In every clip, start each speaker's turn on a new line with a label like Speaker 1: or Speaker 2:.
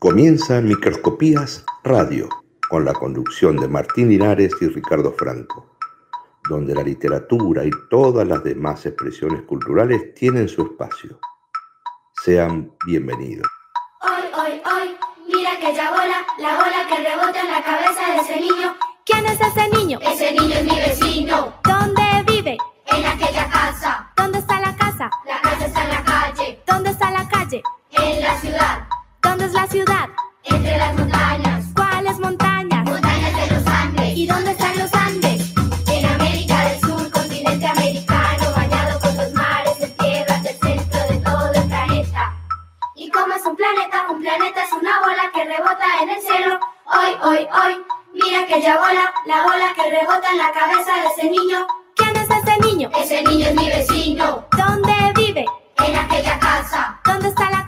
Speaker 1: Comienza Microscopías Radio, con la conducción de Martín Linares y Ricardo Franco, donde la literatura y todas las demás expresiones culturales tienen su espacio. Sean bienvenidos.
Speaker 2: Hoy, hoy, hoy, mira que ya bola, la bola que rebota en la cabeza de ese niño.
Speaker 3: ¿Quién es ese niño?
Speaker 2: Ese niño es mi vecino.
Speaker 3: ¿Dónde vive?
Speaker 2: En aquella casa.
Speaker 3: ¿Dónde está la casa?
Speaker 2: La casa está en la calle.
Speaker 3: ¿Dónde está la calle?
Speaker 2: En la ciudad.
Speaker 3: ¿Dónde es la ciudad?
Speaker 2: Entre las montañas.
Speaker 3: ¿Cuáles montañas?
Speaker 2: Montañas de los Andes.
Speaker 3: ¿Y dónde están los Andes?
Speaker 2: En América del Sur, continente americano, bañado por los mares, en tierras del centro de todo el planeta. ¿Y cómo es un planeta? Un planeta es una bola que rebota en el cielo. Hoy, hoy, hoy, mira que ya bola, la bola que rebota en la cabeza de ese niño.
Speaker 3: ¿Quién es ese niño?
Speaker 2: Ese niño es mi vecino.
Speaker 3: ¿Dónde vive?
Speaker 2: En aquella casa.
Speaker 3: ¿Dónde está la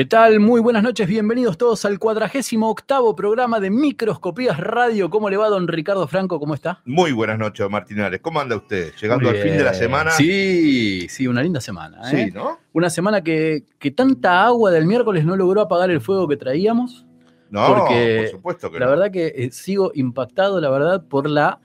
Speaker 4: ¿Qué tal? Muy buenas noches, bienvenidos todos al cuadragésimo octavo programa de Microscopías Radio. ¿Cómo le va, don Ricardo Franco? ¿Cómo está?
Speaker 5: Muy buenas noches, Martinares. ¿Cómo anda usted? Llegando al fin de la semana.
Speaker 4: Sí, sí, una linda semana. ¿eh?
Speaker 5: Sí, ¿no?
Speaker 4: Una semana que, que tanta agua del miércoles no logró apagar el fuego que traíamos.
Speaker 5: No,
Speaker 4: Porque
Speaker 5: por supuesto que
Speaker 4: La
Speaker 5: no.
Speaker 4: verdad que eh, sigo impactado, la verdad, por la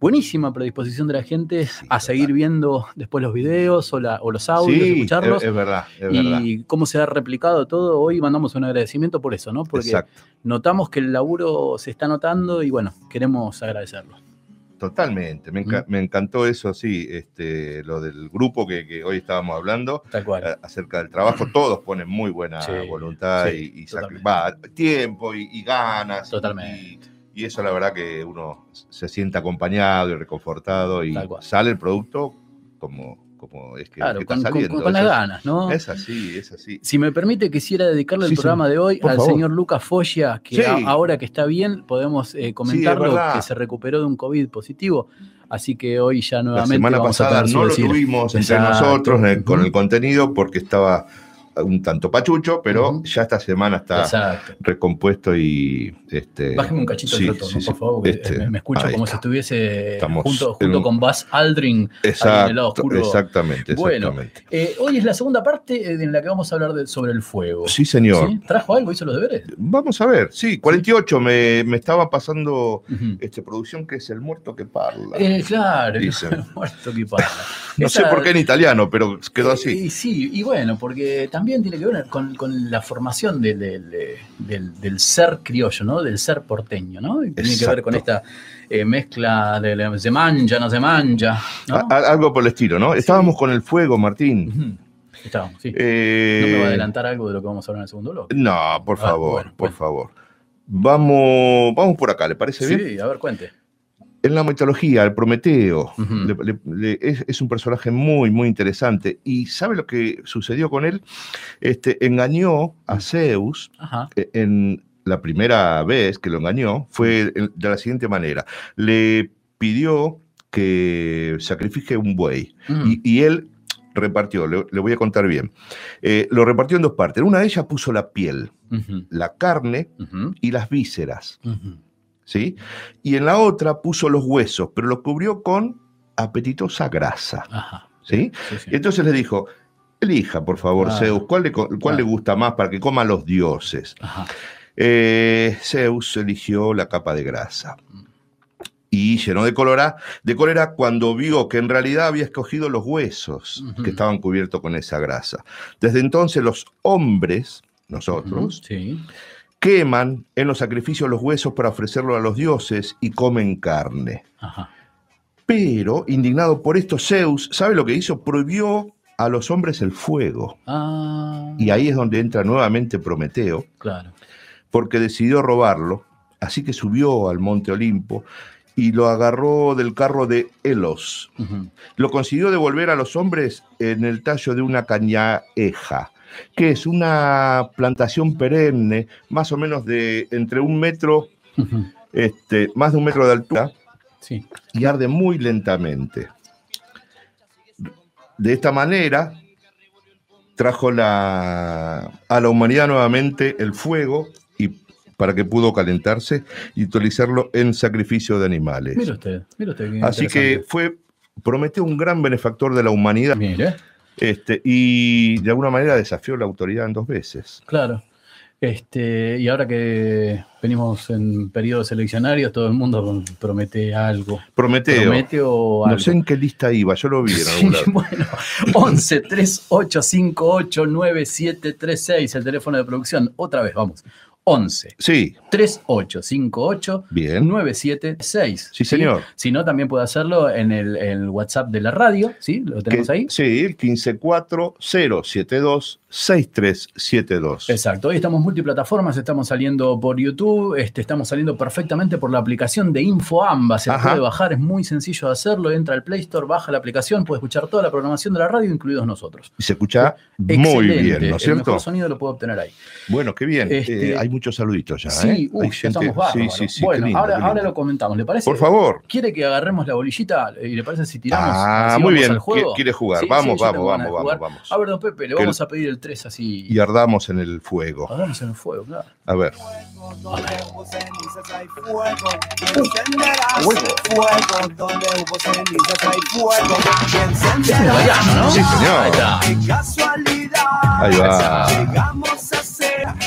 Speaker 4: buenísima predisposición de la gente
Speaker 5: Sí,
Speaker 4: a seguir viendo después los videos o, la- o los audios,
Speaker 5: sí,
Speaker 4: escucharlos.
Speaker 5: es, es verdad, es verdad.
Speaker 4: y cómo se ha replicado todo. Hoy mandamos un agradecimiento por eso, ¿no? Porque
Speaker 5: Exacto,
Speaker 4: notamos que el laburo se está notando y bueno, queremos agradecerlo.
Speaker 5: totalmente. Me, enca-
Speaker 4: Mm.
Speaker 5: me encantó eso, sí, este, lo del grupo que, que hoy estábamos hablando
Speaker 4: Tal cual.
Speaker 5: a- acerca del trabajo. Todos ponen muy buena
Speaker 4: Sí,
Speaker 5: voluntad y, va, tiempo y, y ganas.
Speaker 4: Totalmente.
Speaker 5: Y, y eso la verdad que uno se siente acompañado y reconfortado y sale el producto como, como es que,
Speaker 4: Claro,
Speaker 5: que
Speaker 4: con,
Speaker 5: está
Speaker 4: con-
Speaker 5: saliendo.
Speaker 4: con las ganas, ¿no?
Speaker 5: Es así, es así.
Speaker 4: Si me permite, quisiera dedicarle el
Speaker 5: Sí, sí.
Speaker 4: programa de hoy
Speaker 5: Por
Speaker 4: al
Speaker 5: favor.
Speaker 4: señor Lucas Foya, que
Speaker 5: Sí.
Speaker 4: a- ahora que está bien podemos eh, comentarlo, que se recuperó de un COVID positivo. Así que hoy ya
Speaker 5: La
Speaker 4: nuevamente
Speaker 5: semana
Speaker 4: vamos a
Speaker 5: pasada no lo
Speaker 4: decir.
Speaker 5: tuvimos entre
Speaker 4: Exacto.
Speaker 5: nosotros eh, con el contenido porque estaba un tanto pachucho, pero ya esta semana está
Speaker 4: Exacto.
Speaker 5: recompuesto y este
Speaker 4: Bájeme un cachito
Speaker 5: sí,
Speaker 4: el retorno,
Speaker 5: sí, sí.
Speaker 4: por favor, porque
Speaker 5: Este,
Speaker 4: me, me escucho como
Speaker 5: está.
Speaker 4: si estuviese
Speaker 5: Estamos
Speaker 4: junto, junto
Speaker 5: un-
Speaker 4: con Buzz Aldrin.
Speaker 5: Exacto,
Speaker 4: en el lado oscuro.
Speaker 5: exactamente,
Speaker 4: Bueno,
Speaker 5: exactamente.
Speaker 4: Eh, hoy es la segunda parte eh, en la que vamos a hablar de- sobre el fuego.
Speaker 5: Sí, señor.
Speaker 4: ¿Sí? ¿Trajo algo? ¿Hizo los deberes?
Speaker 5: Vamos a ver, sí, 48 me, me estaba pasando
Speaker 4: Ujú.
Speaker 5: este, producción que es el muerto que parla.
Speaker 4: Eh, claro,
Speaker 5: Dicen.
Speaker 4: el muerto que parla.
Speaker 5: no sé por qué en italiano, pero quedó
Speaker 4: Eh,
Speaker 5: así.
Speaker 4: Y sí, y bueno, porque también tiene que ver con, con la formación del, del- del- del ser criollo, ¿no? Del ser porteño, ¿no? Y tiene que ver con esta eh, mezcla de se mancha, no se mancha, ¿no?
Speaker 5: A- a- algo por el estilo, ¿no? Estábamos con el fuego, Martín.
Speaker 4: Estábamos, sí.
Speaker 5: Eh,
Speaker 4: ¿No me va a adelantar algo de lo que vamos a hablar en el segundo bloque?
Speaker 5: No, por
Speaker 4: Ah,
Speaker 5: favor,
Speaker 4: bueno,
Speaker 5: por
Speaker 4: bueno.
Speaker 5: favor. Vamos, vamos por acá, ¿le parece bien?
Speaker 4: Sí, a ver, cuente.
Speaker 5: En la mitología, el Prometeo
Speaker 4: Ujú.
Speaker 5: le- le- le- es, es un personaje muy, muy interesante. ¿Y sabe lo que sucedió con él? Este, engañó a Zeus
Speaker 4: Ajá.
Speaker 5: eh, en la primera vez que lo engañó, fue de la siguiente manera. Le pidió que sacrifique un buey
Speaker 4: Mm.
Speaker 5: y, y él repartió, le, voy a contar bien, Eh, lo repartió en dos partes. En una de ellas puso la piel, la carne y las vísceras. ¿Sí? Y en la otra puso los huesos, pero lo cubrió con apetitosa grasa,
Speaker 4: Ajá.
Speaker 5: ¿sí?
Speaker 4: Sí, sí.
Speaker 5: Y entonces le dijo, elija, por favor. Zeus, ¿cuál le, co- cuál
Speaker 4: Claro.
Speaker 5: le gusta más para que coman los dioses?
Speaker 4: Ajá.
Speaker 5: Eh, Zeus eligió la capa de grasa. Y llenó de cólera, de cólera cuando vio que en realidad había escogido los huesos que estaban cubiertos con esa grasa. Desde entonces los hombres, nosotros. Queman en los sacrificios los huesos para ofrecerlo a los dioses y comen carne.
Speaker 4: Ajá.
Speaker 5: Pero, indignado por esto, Zeus, ¿sabe lo que hizo? Prohibió a los hombres el fuego.
Speaker 4: Ah,
Speaker 5: Y ahí es donde entra nuevamente Prometeo,
Speaker 4: claro.
Speaker 5: porque decidió robarlo, así que subió al monte Olimpo y lo agarró del carro de Elos.
Speaker 4: Ujú.
Speaker 5: Lo consiguió devolver a los hombres en el tallo de una cañaeja, que es una plantación perenne, más o menos de entre un metro, este, más de un metro de altura,
Speaker 4: Sí.
Speaker 5: y arde muy lentamente. De esta manera, trajo la, a la humanidad nuevamente el fuego y para que pudo calentarse y utilizarlo en sacrificio de animales.
Speaker 4: Mire usted, mire usted.
Speaker 5: Así que fue, prometió un gran benefactor de la humanidad
Speaker 4: Mire,
Speaker 5: este, y de alguna manera desafió la autoridad en dos veces.
Speaker 4: claro. Este, y ahora que venimos en periodos eleccionarios, todo el mundo promete algo.
Speaker 5: Prometeo.
Speaker 4: ¿Promete o algo?
Speaker 5: No sé en qué lista iba, yo lo vi en
Speaker 4: Sí,
Speaker 5: algún lado.
Speaker 4: bueno, 11 3858 9736, el teléfono de producción. Otra vez, vamos. 11
Speaker 5: Sí,
Speaker 4: 3858
Speaker 5: bien.
Speaker 4: 976.
Speaker 5: Sí, señor.
Speaker 4: Si no, también puede hacerlo en el, el WhatsApp de la radio, ¿sí? Lo tenemos
Speaker 5: Que-
Speaker 4: ahí.
Speaker 5: Sí, el 1540726372.
Speaker 4: Exacto, hoy estamos multiplataformas, estamos saliendo por YouTube, este, estamos saliendo perfectamente por la aplicación de InfoAmba, se la puede bajar, es muy sencillo de hacerlo, entra al Play Store, baja la aplicación, puede escuchar toda la programación de la radio, incluidos nosotros.
Speaker 5: Y se escucha muy
Speaker 4: Excelente,
Speaker 5: bien, ¿no es
Speaker 4: El
Speaker 5: cierto?
Speaker 4: mejor sonido lo puede obtener ahí.
Speaker 5: Bueno, qué bien.
Speaker 4: Este-
Speaker 5: Eh, hay muchos saluditos ya.
Speaker 4: sí,
Speaker 5: ¿eh?
Speaker 4: uy,
Speaker 5: gente-
Speaker 4: estamos bárbaros.
Speaker 5: Sí, sí, sí. qué
Speaker 4: bueno,
Speaker 5: lindo,
Speaker 4: ahora, ahora lo comentamos, ¿le parece?
Speaker 5: Por favor.
Speaker 4: ¿Quiere que agarremos la bolillita y le parece si tiramos?
Speaker 5: Ah, muy bien.
Speaker 4: al juego?
Speaker 5: ¿Qui- quiere jugar?
Speaker 4: Sí,
Speaker 5: Vamos, vamos, vamos, vamos, vamos.
Speaker 4: A ver, don Pepe, le
Speaker 5: Que
Speaker 4: vamos a pedir el 3 así.
Speaker 5: Y ardamos en el fuego.
Speaker 4: Hagamos en el fuego, claro.
Speaker 5: A ver. Sí, señor.
Speaker 4: Ahí
Speaker 5: va.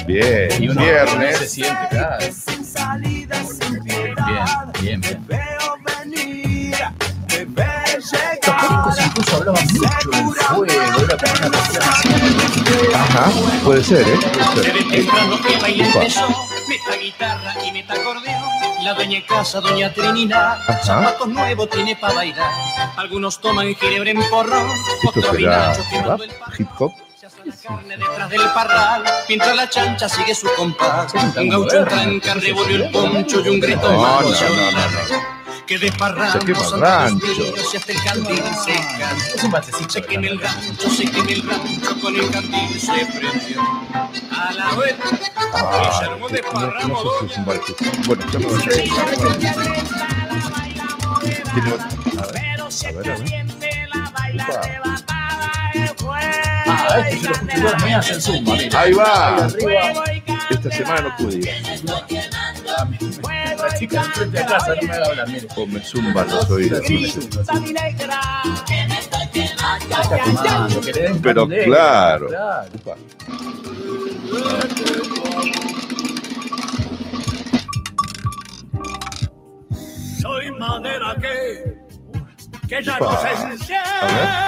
Speaker 5: Bien.
Speaker 4: Y uno se
Speaker 5: Viernes.
Speaker 4: siente, claro.
Speaker 6: sin salida, sin piedad.
Speaker 4: Bien, bien, bien.
Speaker 6: Te veo venir. Te veo
Speaker 4: Estos
Speaker 6: llegar.
Speaker 4: chicos incluso hablaban mucho del fuego, era como una cuestión así.
Speaker 5: Ajá. Puede ser, ¿eh? Puede ser.
Speaker 7: Desde temprano el baile
Speaker 5: Upa.
Speaker 7: empezó, meta guitarra y meta acordeón. La dueña de casa, doña Trinidad,
Speaker 5: Ajá.
Speaker 7: zapatos nuevos tiene para bailar. Algunos toman ginebra en otros el
Speaker 5: hip hop.
Speaker 7: La carne detrás del parral, mientras la chancha sigue su compás.
Speaker 4: Un
Speaker 7: gaucho tranca,
Speaker 4: ¿qué es
Speaker 7: revolvió el poncho y un grito
Speaker 5: No,
Speaker 7: más.
Speaker 5: no, no, no, no.
Speaker 7: Que
Speaker 5: quema el
Speaker 7: y hasta candil se canta.
Speaker 4: Es un batecito.
Speaker 7: Se quema el rancho, se quema el rancho, con el candil se prendió. A la vuelta,
Speaker 5: Ah,
Speaker 7: se armó
Speaker 5: no,
Speaker 7: de
Speaker 5: no
Speaker 7: parramo,
Speaker 5: sé si es un baile. Bueno, ya me voy a Tiene otro. A ver, a ver, a ver. Upa.
Speaker 4: Este.
Speaker 5: Ahí va. Esta semana no pude ir.
Speaker 4: La chica enfrente de casa no me va a hablar, mire.
Speaker 5: O me zumban los oídos. Pero claro.
Speaker 7: Soy madera que, que ya no se enciende.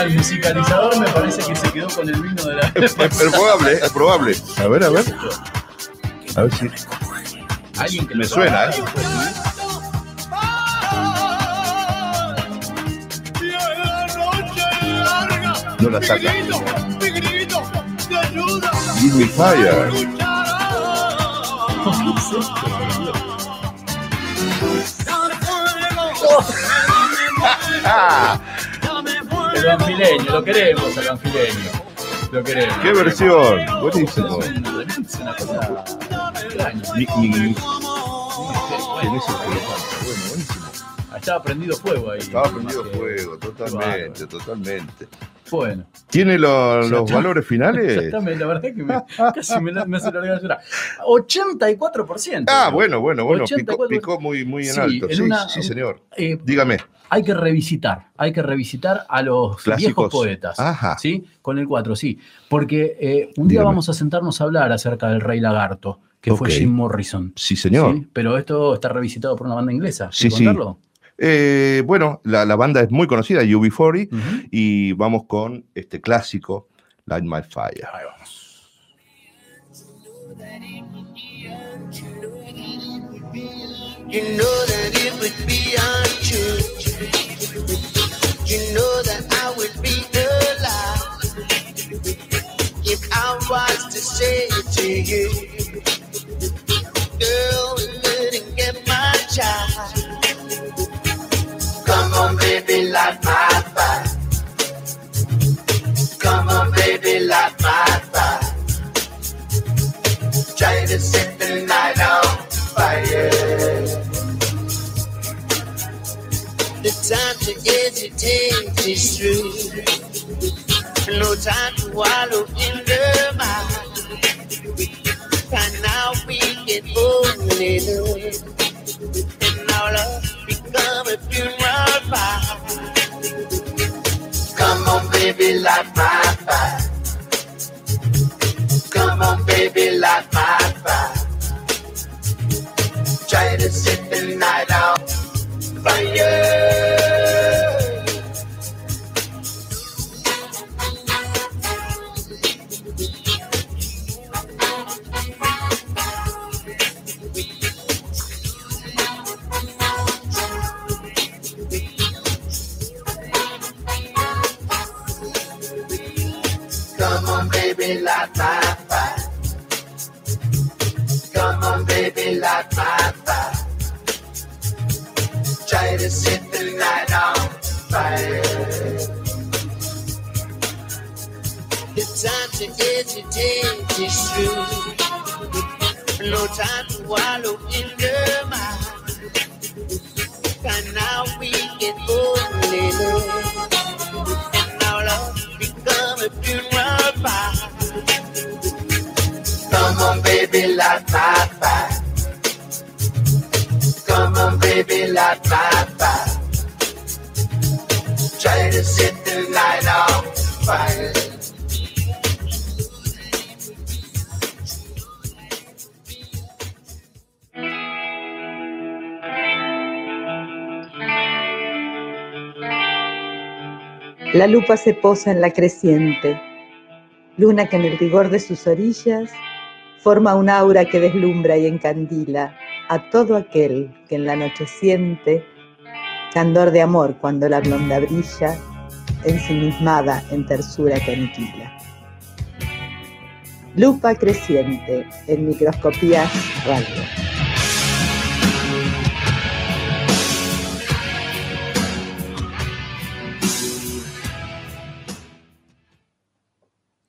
Speaker 4: El musicalizador me parece que se quedó con el vino de la.
Speaker 5: Es, es probable, es probable. A ver, a ver. A ver si.
Speaker 4: Alguien que
Speaker 5: Me suena. ¿eh? No la saca. Give me fire. Ah,
Speaker 4: El banfileño, lo queremos, el banfileño. Lo queremos.
Speaker 5: ¡Qué versión! Buenísimo.
Speaker 4: Es una, es una cosa extraña.
Speaker 5: Mi, mi, ¿Quién es el que lo canta? Bueno, buenísimo.
Speaker 4: Estaba prendido fuego ahí.
Speaker 5: Estaba prendido fuego, totalmente, totalmente.
Speaker 4: Bueno,
Speaker 5: ¿Tiene lo-
Speaker 4: Ya
Speaker 5: los
Speaker 4: está.
Speaker 5: valores finales?
Speaker 4: exactamente, la verdad que me, casi me, la- me hace largar a llorar. 84%.
Speaker 5: Ah, bueno, bueno, bueno. Picó,
Speaker 4: 84.
Speaker 5: picó muy, muy en
Speaker 4: Sí,
Speaker 5: alto.
Speaker 4: en
Speaker 5: Sí,
Speaker 4: una-
Speaker 5: sí, señor.
Speaker 4: Eh,
Speaker 5: Dígame.
Speaker 4: Hay que revisitar, hay que revisitar a los
Speaker 5: Clásicos.
Speaker 4: viejos poetas.
Speaker 5: Ajá.
Speaker 4: ¿sí? Con el 4, sí. Porque eh, un día
Speaker 5: Dígame.
Speaker 4: vamos a sentarnos a hablar acerca del Rey Lagarto, que fue. Jim Morrison.
Speaker 5: Sí, señor.
Speaker 4: ¿sí? Pero esto está revisitado por una banda inglesa.
Speaker 5: Sí,
Speaker 4: ¿Quiere
Speaker 5: sí.
Speaker 4: contarlo?
Speaker 5: Eh, bueno, la, la banda es muy conocida, UB40,
Speaker 4: Ujú.
Speaker 5: y vamos con este clásico, Light My Fire.
Speaker 4: Ahí vamos.
Speaker 8: You know that it would be untrue. you know that I will be alive if I was to say it to you. Girl, we didn't get my child. Come on, baby, light my fire. Come on, baby, light my fire. Try to set the night on fire. The time hesitate is true. No time to wallow in the mud. And now we get only love. And now love become a funeral fire. Come on, baby, light my fire. Come on, baby, light my fire. Try to set the night on fire. Come on, baby, light my fire. Come on, baby, light my fire. Try to set the night on fire. It's time to hesitate is true. No time to wallow in the mud. And now we get only love. On, baby, light my fire. Come on, baby, light my fire. Try to set the night on fire.
Speaker 9: La lupa se posa en la creciente, luna que en el rigor de sus orillas forma un aura que deslumbra y encandila a todo aquel que en la noche siente candor de amor cuando la blonda brilla, ensimismada en tersura que aniquila. Lupa creciente en microscopías radio.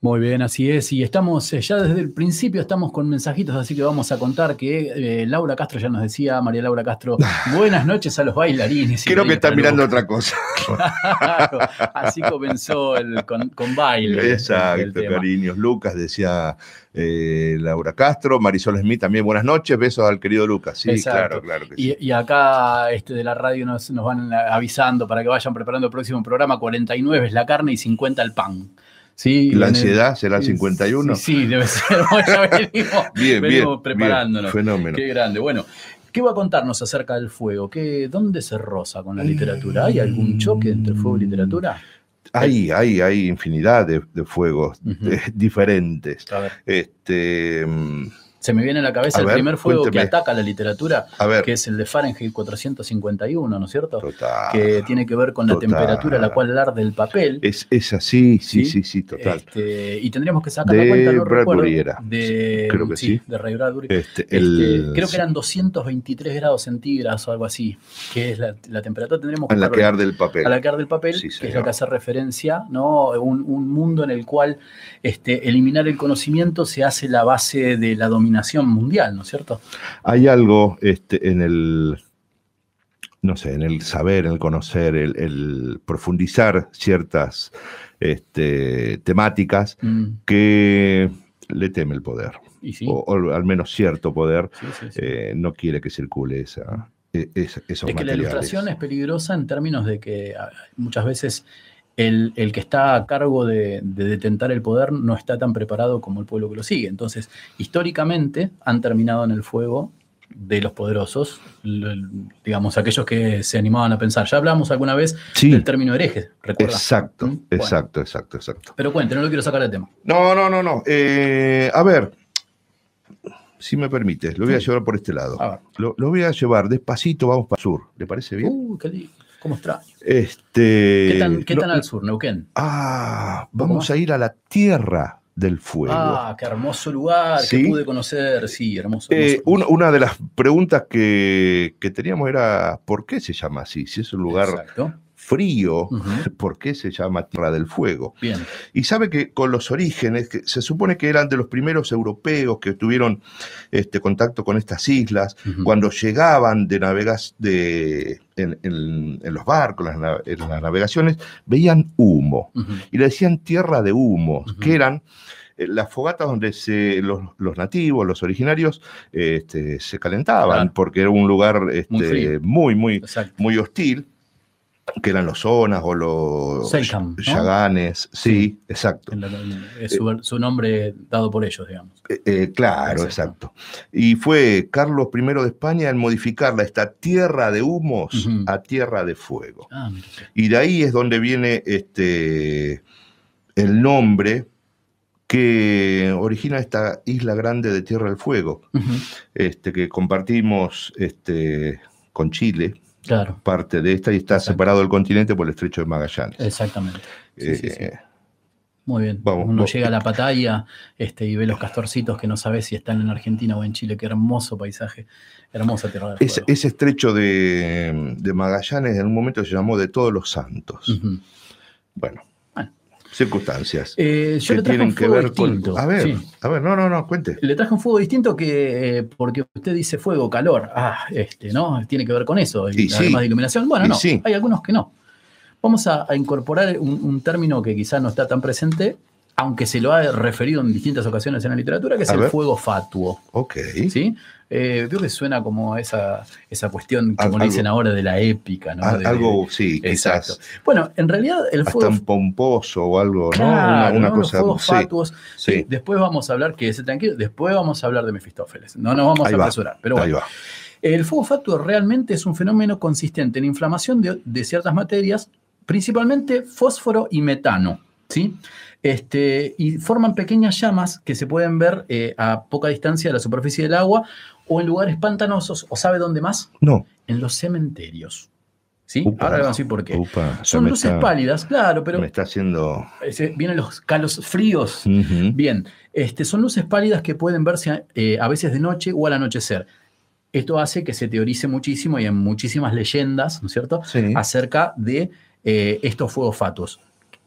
Speaker 4: Muy bien, así es. Y estamos, eh, ya desde el principio estamos con mensajitos, así que vamos a contar que eh, Laura Castro ya nos decía, María Laura Castro, buenas noches a los bailarines.
Speaker 5: Creo que está mirando otra cosa.
Speaker 4: Claro, así comenzó el, con, con baile.
Speaker 5: Exacto, cariños. Lucas decía eh, Laura Castro, Marisol Smith también, buenas noches, besos al querido Lucas. Sí,
Speaker 4: Exacto.
Speaker 5: claro, claro que sí.
Speaker 4: Y, y acá este, de la radio nos, nos van avisando para que vayan preparando el próximo programa. 49 es la carne y 50 el pan. ¿Sí?
Speaker 5: ¿La
Speaker 4: el-
Speaker 5: ansiedad será el 51?
Speaker 4: Sí, sí, debe ser. Bueno, ya venimos,
Speaker 5: Bien,
Speaker 4: venimos
Speaker 5: bien,
Speaker 4: preparándonos.
Speaker 5: bien, fenómeno.
Speaker 4: Qué grande. Bueno, ¿qué va a contarnos acerca del fuego? ¿Qué, ¿Dónde se roza con la literatura? ¿Hay algún choque entre fuego y literatura?
Speaker 5: Hay, hay, hay infinidad de, de fuegos eh, diferentes.
Speaker 4: A ver,
Speaker 5: Este, mm,
Speaker 4: se me viene a la cabeza
Speaker 5: A
Speaker 4: el
Speaker 5: ver,
Speaker 4: primer fuego
Speaker 5: cuénteme.
Speaker 4: que ataca la literatura,
Speaker 5: a ver,
Speaker 4: que es el de Fahrenheit 451, ¿no es cierto?
Speaker 5: total.
Speaker 4: que tiene que ver con la
Speaker 5: total.
Speaker 4: temperatura a la cual arde el papel.
Speaker 5: Es, es así, sí,
Speaker 4: ¿Sí?
Speaker 5: sí, sí, total.
Speaker 4: Este, y tendríamos que sacar la
Speaker 5: De
Speaker 4: cuenta, no recuerdo,
Speaker 5: era.
Speaker 4: De,
Speaker 5: Creo que sí.
Speaker 4: de Ray Bradbury.
Speaker 5: Este,
Speaker 4: Este, creo que eran 223 grados centígrados o algo así, que es la, la temperatura. Tendremos
Speaker 5: en la que arde el papel.
Speaker 4: a la que arde el papel,
Speaker 5: Sí,
Speaker 4: que es lo que hace referencia, ¿no? Un, un mundo en el cual este, eliminar el conocimiento se hace la base de la dominación mundial, ¿no es cierto?
Speaker 5: Hay algo este, en el, no sé, en el saber, en el conocer, el, el profundizar ciertas este, temáticas
Speaker 4: Mm,
Speaker 5: que le teme el poder,
Speaker 4: y sí,
Speaker 5: o, o al menos cierto poder
Speaker 4: sí, sí, sí.
Speaker 5: eh, no quiere que circule esa, e-
Speaker 4: Es que la ilustración es peligrosa en términos de que muchas veces el, el que está a cargo de, de detentar el poder no está tan preparado como el pueblo que lo sigue. Entonces, históricamente han terminado en el fuego de los poderosos, digamos, aquellos que se animaban a pensar. Ya hablamos alguna vez
Speaker 5: Sí,
Speaker 4: del término hereje, ¿recuerda?
Speaker 5: exacto,
Speaker 4: ¿Mm? Bueno.
Speaker 5: exacto, exacto, exacto.
Speaker 4: Pero cuente, no lo quiero sacar del tema.
Speaker 5: No, no, no, no. eh, a ver, si me permites, lo voy a llevar por este lado.
Speaker 4: A ver.
Speaker 5: Lo, lo voy a llevar despacito, vamos para el sur. ¿Le parece bien?
Speaker 4: Uh, qué li- cómo extraño.
Speaker 5: Este,
Speaker 4: ¿Qué tan, qué
Speaker 5: no-
Speaker 4: tan al sur, Neuquén?
Speaker 5: Ah,
Speaker 4: ¿Un poco
Speaker 5: vamos a ir a la tierra del fuego.
Speaker 4: Ah, qué hermoso lugar
Speaker 5: Sí.
Speaker 4: que pude conocer. Sí, hermoso.
Speaker 5: Eh,
Speaker 4: hermoso,
Speaker 5: un-
Speaker 4: hermoso.
Speaker 5: una de las preguntas que, que teníamos era, ¿por qué se llama así? Si es un lugar
Speaker 4: Exacto.
Speaker 5: Frío,
Speaker 4: Ujú.
Speaker 5: ¿por qué se llama Tierra del Fuego?
Speaker 4: Bien.
Speaker 5: Y sabe que con los orígenes, que se supone que eran de los primeros europeos que tuvieron este, contacto con estas islas, cuando llegaban de navegas de, en, en- en los barcos, en las navegaciones, veían humo y le decían tierra de humos,
Speaker 4: Ujú.
Speaker 5: que eran eh, las fogatas donde se, los, los nativos, los originarios, este, se calentaban,
Speaker 4: Claro.
Speaker 5: porque era un lugar este,
Speaker 4: Muy frío.
Speaker 5: muy, muy, muy hostil, que eran los zonas o los
Speaker 4: Selkam, ¿no?
Speaker 5: yaganes, sí, exacto.
Speaker 4: La- en- Es su, su nombre dado por ellos, digamos.
Speaker 5: Eh, eh, claro,
Speaker 4: Exacto.
Speaker 5: exacto. Y fue Carlos I de España en modificarla, esta tierra de humos a tierra de fuego.
Speaker 4: Ah.
Speaker 5: Y de ahí es donde viene este, el nombre que origina esta isla grande de Tierra del Fuego, este, que compartimos este, con Chile,
Speaker 4: Claro,
Speaker 5: parte de esta, y está separado del continente por el estrecho de Magallanes.
Speaker 4: exactamente. Sí, sí, sí.
Speaker 5: Eh,
Speaker 4: Muy bien.
Speaker 5: Vamos,
Speaker 4: Uno
Speaker 5: vos-
Speaker 4: llega a la Pataya este, y ve los castorcitos que no sabe si están en Argentina o en Chile. Qué hermoso paisaje. Hermosa tierra
Speaker 5: ese, ese estrecho de, de Magallanes en un momento se llamó de todos los santos. Bueno. Circunstancias
Speaker 4: Eh, yo
Speaker 5: que
Speaker 4: le traje
Speaker 5: tienen
Speaker 4: un
Speaker 5: que
Speaker 4: fuego
Speaker 5: ver con...
Speaker 4: distinto.
Speaker 5: A ver,
Speaker 4: sí.
Speaker 5: a ver, no, no, no, cuente.
Speaker 4: Le traje un fuego distinto que, eh, porque usted dice fuego, calor, ah, este, ¿no? Tiene que ver con eso, y
Speaker 5: Y sí.
Speaker 4: además de iluminación. Bueno,
Speaker 5: Y
Speaker 4: no,
Speaker 5: sí.
Speaker 4: hay algunos que no. Vamos a, a incorporar un, un término que quizás no está tan presente, aunque se lo ha referido en distintas ocasiones en la literatura, que es
Speaker 5: A
Speaker 4: el
Speaker 5: ver.
Speaker 4: fuego fatuo.
Speaker 5: Ok.
Speaker 4: ¿Sí? Eh, creo que suena como esa, esa cuestión, como le dicen ahora, de la épica, ¿no?
Speaker 5: Al-
Speaker 4: De-
Speaker 5: algo, sí,
Speaker 4: Exacto.
Speaker 5: quizás
Speaker 4: Bueno, en realidad el
Speaker 5: hasta
Speaker 4: fuego
Speaker 5: un pomposo o algo, ¿no?
Speaker 4: Claro,
Speaker 5: una, una
Speaker 4: ¿no? Los
Speaker 5: cosa.
Speaker 4: fuegos
Speaker 5: sí,
Speaker 4: fatuos.
Speaker 5: sí.
Speaker 4: Después vamos a hablar, quédese tranquilo, después vamos a hablar de Mefistófeles. No nos vamos
Speaker 5: Ahí
Speaker 4: a apresurar. Pero
Speaker 5: ahí
Speaker 4: bueno,
Speaker 5: va.
Speaker 4: el fuego fatuo realmente es un fenómeno consistente en inflamación de, de ciertas materias, principalmente fósforo y metano. ¿sí? Este, y forman pequeñas llamas que se pueden ver eh, a poca distancia de la superficie del agua o en lugares pantanosos, o sabe dónde más?
Speaker 5: No.
Speaker 4: En los cementerios. ¿Sí?
Speaker 5: Upa,
Speaker 4: Ahora vamos a decir por qué.
Speaker 5: upa,
Speaker 4: Son luces
Speaker 5: está-
Speaker 4: pálidas, claro, pero
Speaker 5: Me está haciendo.
Speaker 4: ese- vienen los calos fríos. Bien, este, son luces pálidas que pueden verse eh, a veces de noche o al anochecer. Esto hace que se teorice muchísimo y hay muchísimas leyendas, ¿no es cierto?,
Speaker 5: Sí.
Speaker 4: acerca de eh, estos fuegos fatuos.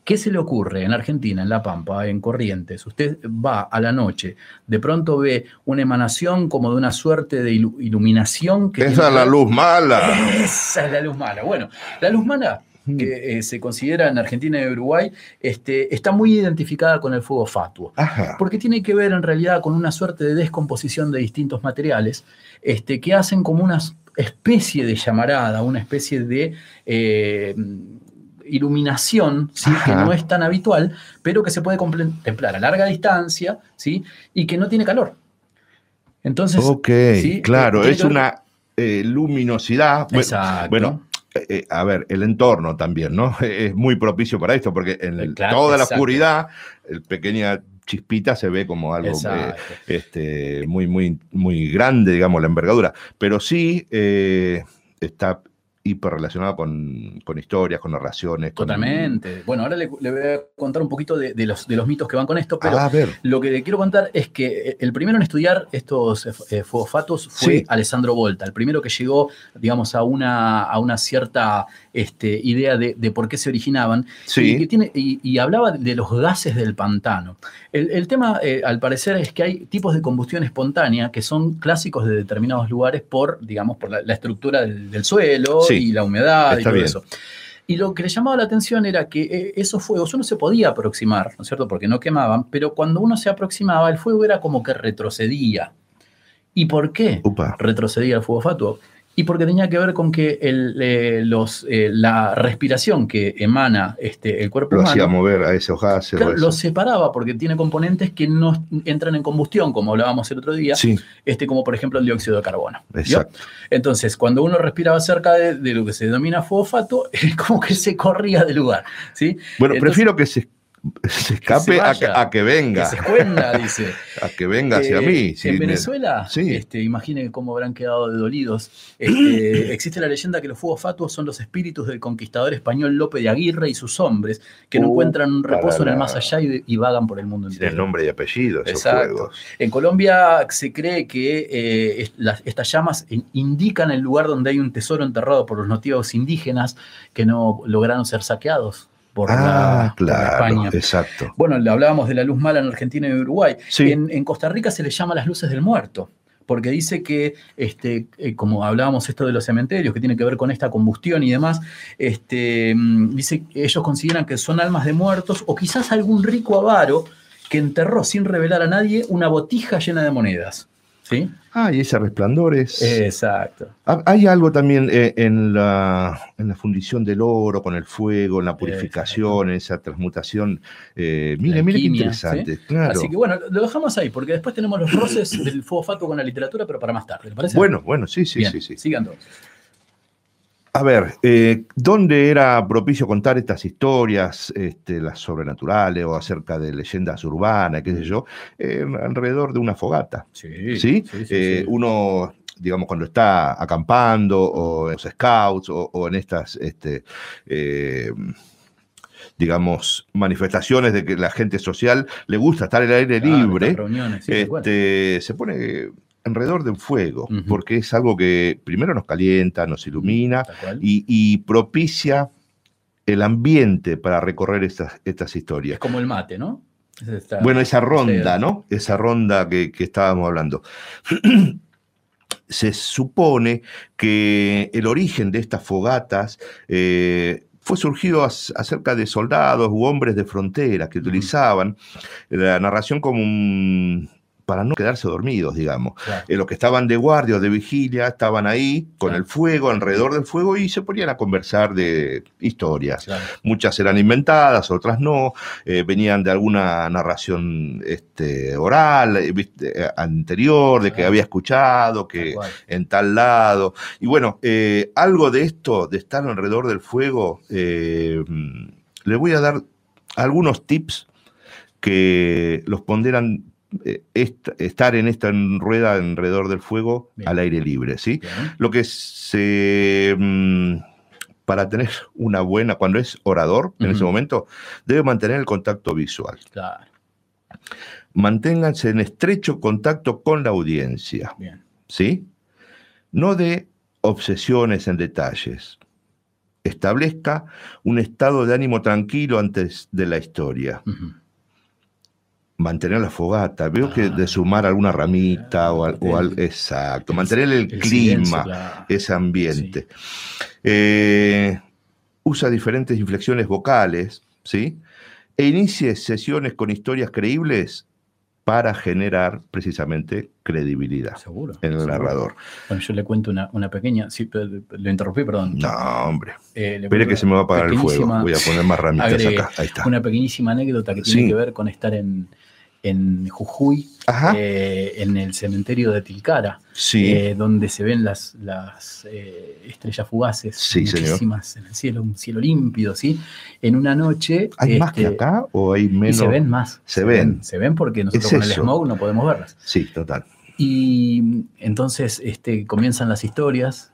Speaker 4: ¿Qué se le ocurre en Argentina, en La Pampa, en Corrientes? Usted va a la noche, de pronto ve una emanación como de una suerte de ilu- iluminación que...
Speaker 5: Esa es la luz mala.
Speaker 4: esa es la luz mala. Bueno, la luz mala, que eh, se considera en Argentina y Uruguay, este, está muy identificada con el fuego fatuo.
Speaker 5: Ajá.
Speaker 4: Porque tiene que ver en realidad con una suerte de descomposición de distintos materiales este, que hacen como una especie de llamarada, una especie de eh, iluminación ¿sí? que no es tan habitual, pero que se puede contemplar a larga distancia ¿sí? y que no tiene calor. Entonces,
Speaker 5: Ok,
Speaker 4: sí,
Speaker 5: claro, es una eh, luminosidad. Bueno,
Speaker 4: Exacto.
Speaker 5: Bueno, eh, eh, a ver, el entorno también, ¿no? Es muy propicio para esto, porque en el-
Speaker 4: Claro,
Speaker 5: toda la oscuridad, el pequeña chispita se ve como algo eh, este, muy, muy, muy grande, digamos, la envergadura. Pero sí eh, está hiper relacionado con, con historias, con narraciones. con-
Speaker 4: Totalmente. Bueno, ahora le, le voy a contar un poquito de, de los, de los mitos que van con esto, pero
Speaker 5: Ah, a ver.
Speaker 4: lo que le quiero contar es que el primero en estudiar estos eh, fuegos fatos fue
Speaker 5: Sí.
Speaker 4: Alessandro Volta, el primero que llegó, digamos, a una, a una cierta este, idea de, de por qué se originaban
Speaker 5: Sí.
Speaker 4: y, que tiene, y, y hablaba de los gases del pantano. El, el tema, eh, al parecer, es que hay tipos de combustión espontánea que son clásicos de determinados lugares por, digamos, por la, la estructura del, del suelo
Speaker 5: Sí,
Speaker 4: y la humedad y
Speaker 5: está
Speaker 4: todo
Speaker 5: bien.
Speaker 4: eso. Y lo que le llamaba la atención era que eh, esos fuegos uno se podía aproximar, ¿no es cierto? Porque no quemaban, pero cuando uno se aproximaba, el fuego era como que retrocedía. ¿Y por qué retrocedía el fuego fatuo? Y porque tenía que ver con que el, eh, los, eh, la respiración que emana este, el cuerpo
Speaker 5: Lo
Speaker 4: humano
Speaker 5: hacía mover a esos gases. o
Speaker 4: claro, lo separaba porque tiene componentes que no entran en combustión, como hablábamos el otro día,
Speaker 5: Sí,
Speaker 4: este, como por ejemplo el dióxido de carbono. ¿vio?
Speaker 5: exacto.
Speaker 4: Entonces, cuando uno respiraba cerca de, de lo que se denomina fuego fatuo, es como que se corría del lugar. ¿sí?
Speaker 5: Bueno,
Speaker 4: Entonces-
Speaker 5: prefiero que se se escape
Speaker 4: se
Speaker 5: a, que,
Speaker 4: vaya,
Speaker 5: a que venga,
Speaker 4: Que se escuenda, dice.
Speaker 5: a que venga hacia
Speaker 4: Eh,
Speaker 5: mí. si
Speaker 4: en
Speaker 5: ne-
Speaker 4: Venezuela,
Speaker 5: Sí.
Speaker 4: este, imagine cómo habrán quedado de dolidos. Este, existe la leyenda que los fuegos fatuos son los espíritus del conquistador español Lope de Aguirre y sus hombres, que no
Speaker 5: Uh,
Speaker 4: encuentran un reposo en el más allá y, y vagan por el mundo entero.
Speaker 5: nombre y apellido esos
Speaker 4: Exacto. En Colombia se cree que eh, las- estas llamas in- indican el lugar donde hay un tesoro enterrado por los nativos indígenas que no lograron ser saqueados por,
Speaker 5: Ah,
Speaker 4: la
Speaker 5: claro,
Speaker 4: España.
Speaker 5: exacto.
Speaker 4: Bueno, le hablábamos de la luz mala en Argentina y Uruguay.
Speaker 5: Sí.
Speaker 4: En, en Costa Rica se le llama las luces del muerto, porque dice que, este, eh, como hablábamos esto de los cementerios, que tiene que ver con esta combustión y demás, este, mm, dice ellos consideran que son almas de muertos o quizás algún rico avaro que enterró sin revelar a nadie una botija llena de monedas. ¿Sí?
Speaker 5: Ah, y ese resplandor es.
Speaker 4: Exacto.
Speaker 5: Ha- Hay algo también eh, en, la, en la fundición del oro, con el fuego, en la purificación, en esa transmutación. Eh, mire, mire qué interesante.
Speaker 4: ¿sí?
Speaker 5: Claro.
Speaker 4: Así que bueno, lo dejamos ahí, porque después tenemos los roces del fuego fatuo con la literatura, pero para más tarde. ¿Le parece?
Speaker 5: Bueno, bueno, sí, sí,
Speaker 4: Bien,
Speaker 5: sí, sí.
Speaker 4: Sigan todos.
Speaker 5: A ver, eh, ¿dónde era propicio contar estas historias, este, las sobrenaturales o acerca de leyendas urbanas, qué sé yo? Eh, alrededor de una fogata.
Speaker 4: Sí,
Speaker 5: ¿sí?
Speaker 4: sí, sí,
Speaker 5: Eh,
Speaker 4: sí.
Speaker 5: Uno, digamos, cuando está acampando o en los scouts o, o en estas, este, digamos, manifestaciones de que la gente social le gusta estar al aire
Speaker 4: Claro,
Speaker 5: libre,
Speaker 4: reuniones,
Speaker 5: este, se pone alrededor de un fuego, porque es algo que primero nos calienta, nos ilumina y, y propicia el ambiente para recorrer estas, estas
Speaker 4: Es
Speaker 5: historias.
Speaker 4: como el mate, ¿no? Es esta-
Speaker 5: Bueno, esa ronda. ¿no? Esa ronda que, que estábamos hablando. Se supone que el origen de estas fogatas eh, fue surgido acerca de soldados u hombres de frontera que utilizaban la narración como un para no quedarse dormidos, digamos.
Speaker 4: Claro.
Speaker 5: Eh, los que estaban de guardia o de vigilia estaban ahí con
Speaker 4: Claro.
Speaker 5: el fuego, alrededor del fuego, y se ponían a conversar de historias.
Speaker 4: Claro.
Speaker 5: Muchas eran inventadas, otras no, eh, venían de alguna narración este, oral, eh, viste, anterior, de que había escuchado, que en tal lado. Y bueno, algo de esto, de estar alrededor del fuego, le voy a dar algunos tips que los ponderan est- estar en esta rueda alrededor del fuego
Speaker 4: Bien.
Speaker 5: al aire libre, ¿sí?
Speaker 4: Bien.
Speaker 5: Lo que se... mm, para tener una buena, cuando es orador, en ese momento, debe mantener el contacto visual.
Speaker 4: Claro.
Speaker 5: Manténganse en estrecho contacto con la audiencia,
Speaker 4: Bien.
Speaker 5: ¿sí? No de obsesiones en detalles. Establezca un estado de ánimo tranquilo antes de la historia. Mantener la fogata. Veo que de
Speaker 4: Claro.
Speaker 5: sumar alguna ramita o, al- o al-
Speaker 4: El-
Speaker 5: Exacto. Mantener el,
Speaker 4: el
Speaker 5: clima.
Speaker 4: claro.
Speaker 5: ese ambiente. Eh, usa diferentes inflexiones vocales, ¿sí? E inicie sesiones con historias creíbles para generar precisamente credibilidad
Speaker 4: Seguro.
Speaker 5: en el
Speaker 4: seguro.
Speaker 5: narrador.
Speaker 4: Bueno, yo le cuento una, una pequeña. Sí, lo interrumpí, perdón.
Speaker 5: No, hombre.
Speaker 4: Eh,
Speaker 5: Espere que se me va a apagar el fuego. Voy a poner más ramitas acá. Ahí está.
Speaker 4: Una pequeñísima anécdota que tiene
Speaker 5: Sí.
Speaker 4: que ver con estar en, en Jujuy, eh, en el cementerio de Tilcara,
Speaker 5: sí.
Speaker 4: eh, donde se ven las, las eh, estrellas fugaces,
Speaker 5: Sí, señor.
Speaker 4: muchísimas en el cielo, un cielo límpido, ¿sí? En una noche.
Speaker 5: ¿Hay más que
Speaker 4: este,
Speaker 5: acá o hay
Speaker 4: Y
Speaker 5: menos?
Speaker 4: se ven más.
Speaker 5: Se ven.
Speaker 4: Se ven porque nosotros
Speaker 5: Es
Speaker 4: con el smog no podemos verlas.
Speaker 5: Sí, total.
Speaker 4: Y entonces este, comienzan las historias.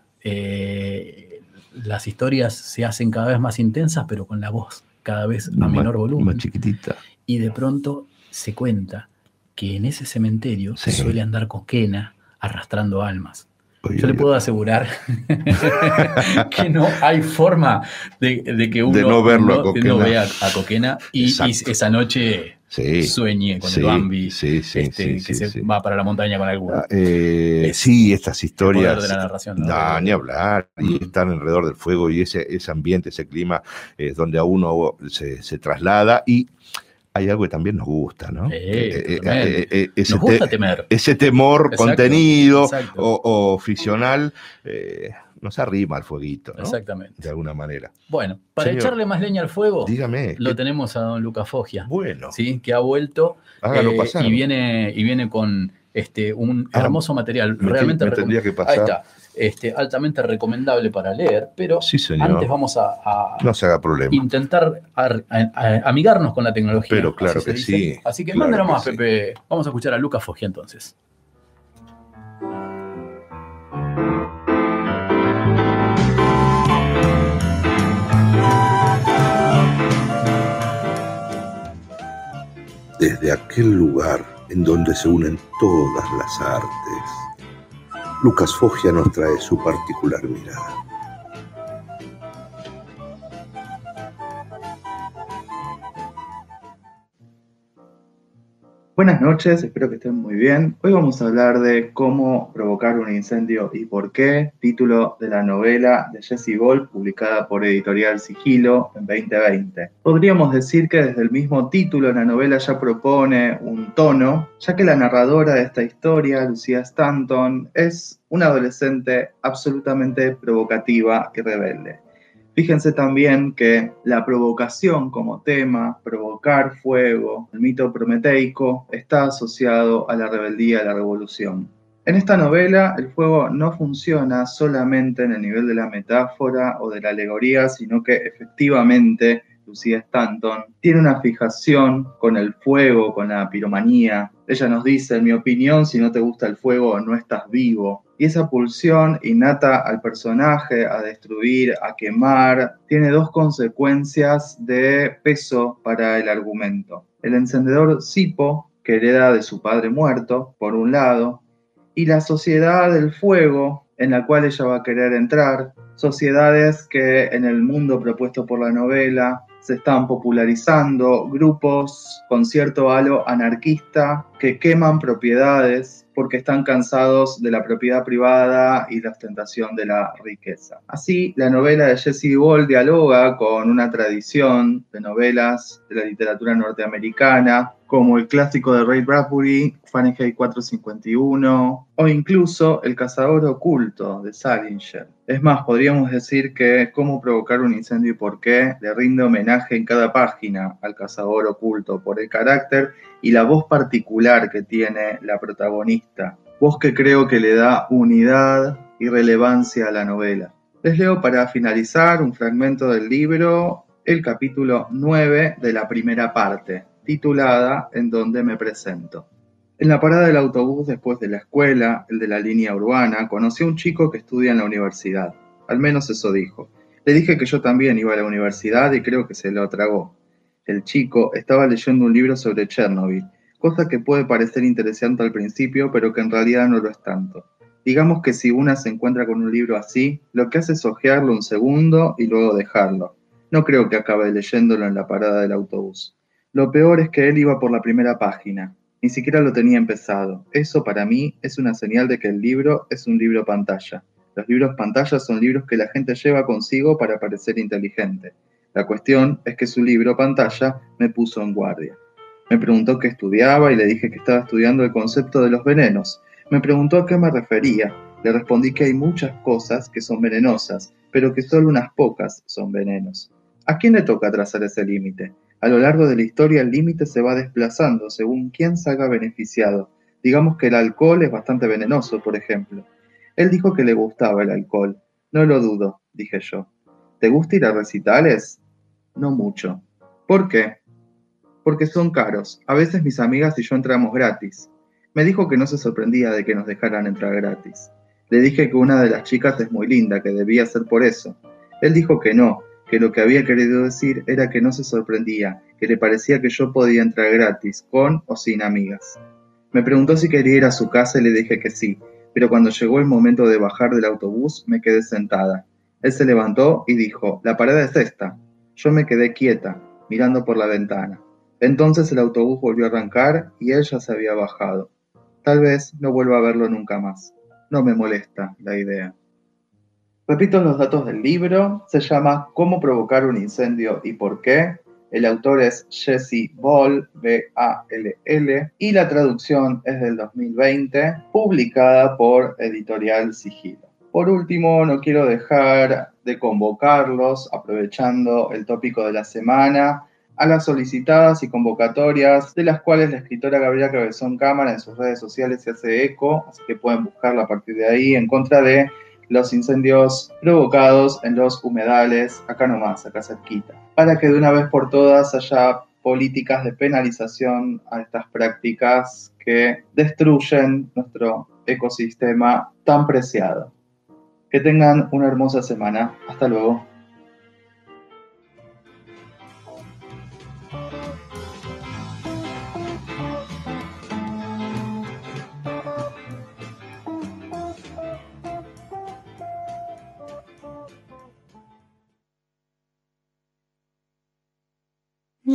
Speaker 4: las historias se hacen cada vez más intensas, pero con la voz cada vez a
Speaker 5: Más-
Speaker 4: menor volumen.
Speaker 5: Más chiquitita.
Speaker 4: Y de pronto se cuenta que en ese cementerio
Speaker 5: Sí.
Speaker 4: suele andar coquena arrastrando almas.
Speaker 5: Oye,
Speaker 4: Yo le puedo asegurar que no hay forma de, de que uno
Speaker 5: no verlo a
Speaker 4: no- vea a Coquena y, esa noche
Speaker 5: Sí.
Speaker 4: sueñe con
Speaker 5: Sí,
Speaker 4: el Bambi
Speaker 5: sí, sí,
Speaker 4: este,
Speaker 5: sí,
Speaker 4: que se va para la montaña con alguno.
Speaker 5: Ah, eh,
Speaker 4: Es
Speaker 5: sí, estas
Speaker 4: El
Speaker 5: historias.
Speaker 4: de la narración. ¿no?
Speaker 5: Ni hablar. Y
Speaker 4: Mm.
Speaker 5: estar alrededor del fuego y ese, ese ambiente, ese clima es donde a uno se, se traslada y hay algo que también nos gusta, ¿no?
Speaker 4: Sí,
Speaker 5: Eh, eh, eh, ese,
Speaker 4: Nos gusta
Speaker 5: te-
Speaker 4: temer.
Speaker 5: ese temor
Speaker 4: Exacto,
Speaker 5: contenido
Speaker 4: exacto.
Speaker 5: o, o ficcional nos arrima al fueguito, ¿no?
Speaker 4: Exactamente.
Speaker 5: De alguna manera.
Speaker 4: Bueno, para
Speaker 5: Señor.
Speaker 4: echarle más leña al fuego,
Speaker 5: Dígame.
Speaker 4: lo
Speaker 5: ¿qué-
Speaker 4: tenemos a don Luca Foggia,
Speaker 5: bueno,
Speaker 4: ¿sí? que ha vuelto
Speaker 5: pasar.
Speaker 4: y, viene, y viene con este, un
Speaker 5: Ah,
Speaker 4: hermoso material.
Speaker 5: me,
Speaker 4: Realmente
Speaker 5: me tendría que
Speaker 4: Ahí
Speaker 5: pasar.
Speaker 4: está. Este, altamente recomendable para leer, pero
Speaker 5: Sí, señor.
Speaker 4: antes vamos a, a
Speaker 5: No se haga problema.
Speaker 4: intentar ar- a- a- amigarnos con la tecnología.
Speaker 5: Pero claro que
Speaker 4: dice.
Speaker 5: sí,
Speaker 4: Así que
Speaker 5: claro
Speaker 4: mándenos
Speaker 5: que
Speaker 4: más,
Speaker 5: sí.
Speaker 4: Pepe. Vamos a escuchar a Lucas Foggia entonces.
Speaker 1: Desde aquel lugar en donde se unen todas las artes, Lucas Foggia nos trae su particular mirada.
Speaker 10: Buenas noches, espero que estén muy bien. Hoy vamos a hablar de cómo provocar un incendio y por qué, título de la novela de Jesse Gold, publicada por Editorial Sigilo en 2020. Podríamos decir que desde el mismo título la novela ya propone un tono, ya que la narradora de esta historia, Lucía Stanton, es una adolescente absolutamente provocativa y rebelde. Fíjense también que la provocación como tema, provocar fuego, el mito prometeico, está asociado a la rebeldía, a la revolución. En esta novela el fuego no funciona solamente en el nivel de la metáfora o de la alegoría, sino que efectivamente Lucía Stanton tiene una fijación con el fuego, con la piromanía. Ella nos dice, en mi opinión, si no te gusta el fuego, no estás vivo. Y esa pulsión innata al personaje a destruir, a quemar, tiene dos consecuencias de peso para el argumento. El encendedor Sipo, que hereda de su padre muerto, por un lado, y la sociedad del fuego en la cual ella va a querer entrar, sociedades que en el mundo propuesto por la novela se están popularizando, grupos con cierto halo anarquista que queman propiedades porque están cansados de la propiedad privada y la ostentación de la riqueza. Así, la novela de Jesse Gold dialoga con una tradición de novelas de la literatura norteamericana, como el clásico de Ray Bradbury, Fahrenheit 451, o incluso El cazador oculto de Salinger. Es más, podríamos decir que Cómo provocar un incendio y por qué le rinde homenaje en cada página al cazador oculto por el carácter y la voz particular que tiene la protagonista, voz que creo que le da unidad y relevancia a la novela. Les leo para finalizar un fragmento del libro, el capítulo 9 de la primera parte, titulada En donde me presento. En la parada del autobús después de la escuela, el de la línea urbana, conocí a un chico que estudia en la universidad. Al menos eso dijo. Le dije que yo también iba a la universidad y creo que se lo tragó. El chico estaba leyendo un libro sobre Chernobyl, cosa que puede parecer interesante al principio, pero que en realidad no lo es tanto. Digamos que si una se encuentra con un libro así, lo que hace es hojearlo un segundo y luego dejarlo. No creo que acabe leyéndolo en la parada del autobús. Lo peor es que él iba por la primera página. Ni siquiera lo tenía empezado. Eso para mí es una señal de que el libro es un libro pantalla. Los libros pantalla son libros que la gente lleva consigo para parecer inteligente. La cuestión es que su libro pantalla me puso en guardia. Me preguntó qué estudiaba y le dije que estaba estudiando el concepto de los venenos. Me preguntó a qué me refería. Le respondí que hay muchas cosas que son venenosas, pero que solo unas pocas son venenos. ¿A quién le toca trazar ese límite? A lo largo de la historia el límite se va desplazando según quién salga beneficiado. Digamos que el alcohol es bastante venenoso, por ejemplo. Él dijo que le gustaba el alcohol. No lo dudo, dije yo. ¿Te gusta ir a recitales? No mucho. ¿Por qué? Porque son caros. A veces mis amigas y yo entramos gratis. Me dijo que no se sorprendía de que nos dejaran entrar gratis. Le dije que una de las chicas es muy linda, que debía ser por eso. Él dijo que no, que lo que había querido decir era que no se sorprendía, que le parecía que yo podía entrar gratis, con o sin amigas. Me preguntó si quería ir a su casa y le dije que sí, pero cuando llegó el momento de bajar del autobús me quedé sentada. Él se levantó y dijo, la parada es esta. Yo me quedé quieta, mirando por la ventana. Entonces el autobús volvió a arrancar y él ya se había bajado. Tal vez no vuelva a verlo nunca más. No me molesta la idea. Repito los datos del libro. Se llama Cómo provocar un incendio y por qué. El autor es Jesse Ball, B-A-L-L, y la traducción es del 2020, publicada por Editorial Sigilo. Por último, no quiero dejar de convocarlos, aprovechando el tópico de la semana, a las solicitadas y convocatorias de las cuales la escritora Gabriela Cabezón Cámara en sus redes sociales se hace eco, así que pueden buscarla a partir de ahí, en contra de los incendios provocados en los humedales, acá nomás, acá cerquita, para que de una vez por todas haya políticas de penalización a estas prácticas que destruyen nuestro ecosistema tan preciado. Que tengan una hermosa semana. Hasta luego.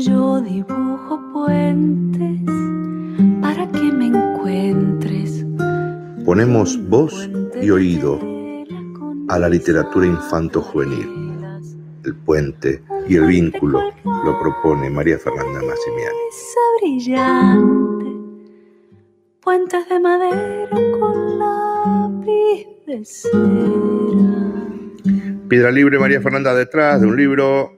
Speaker 11: Yo dibujo puentes para que me encuentres.
Speaker 1: Ponemos voz y oído a la literatura infanto-juvenil. El puente y el vínculo lo propone María Fernanda Massimiani.
Speaker 11: Esa brillante, puentes de madera con lápiz de cera.
Speaker 1: Piedra libre María Fernanda detrás de un libro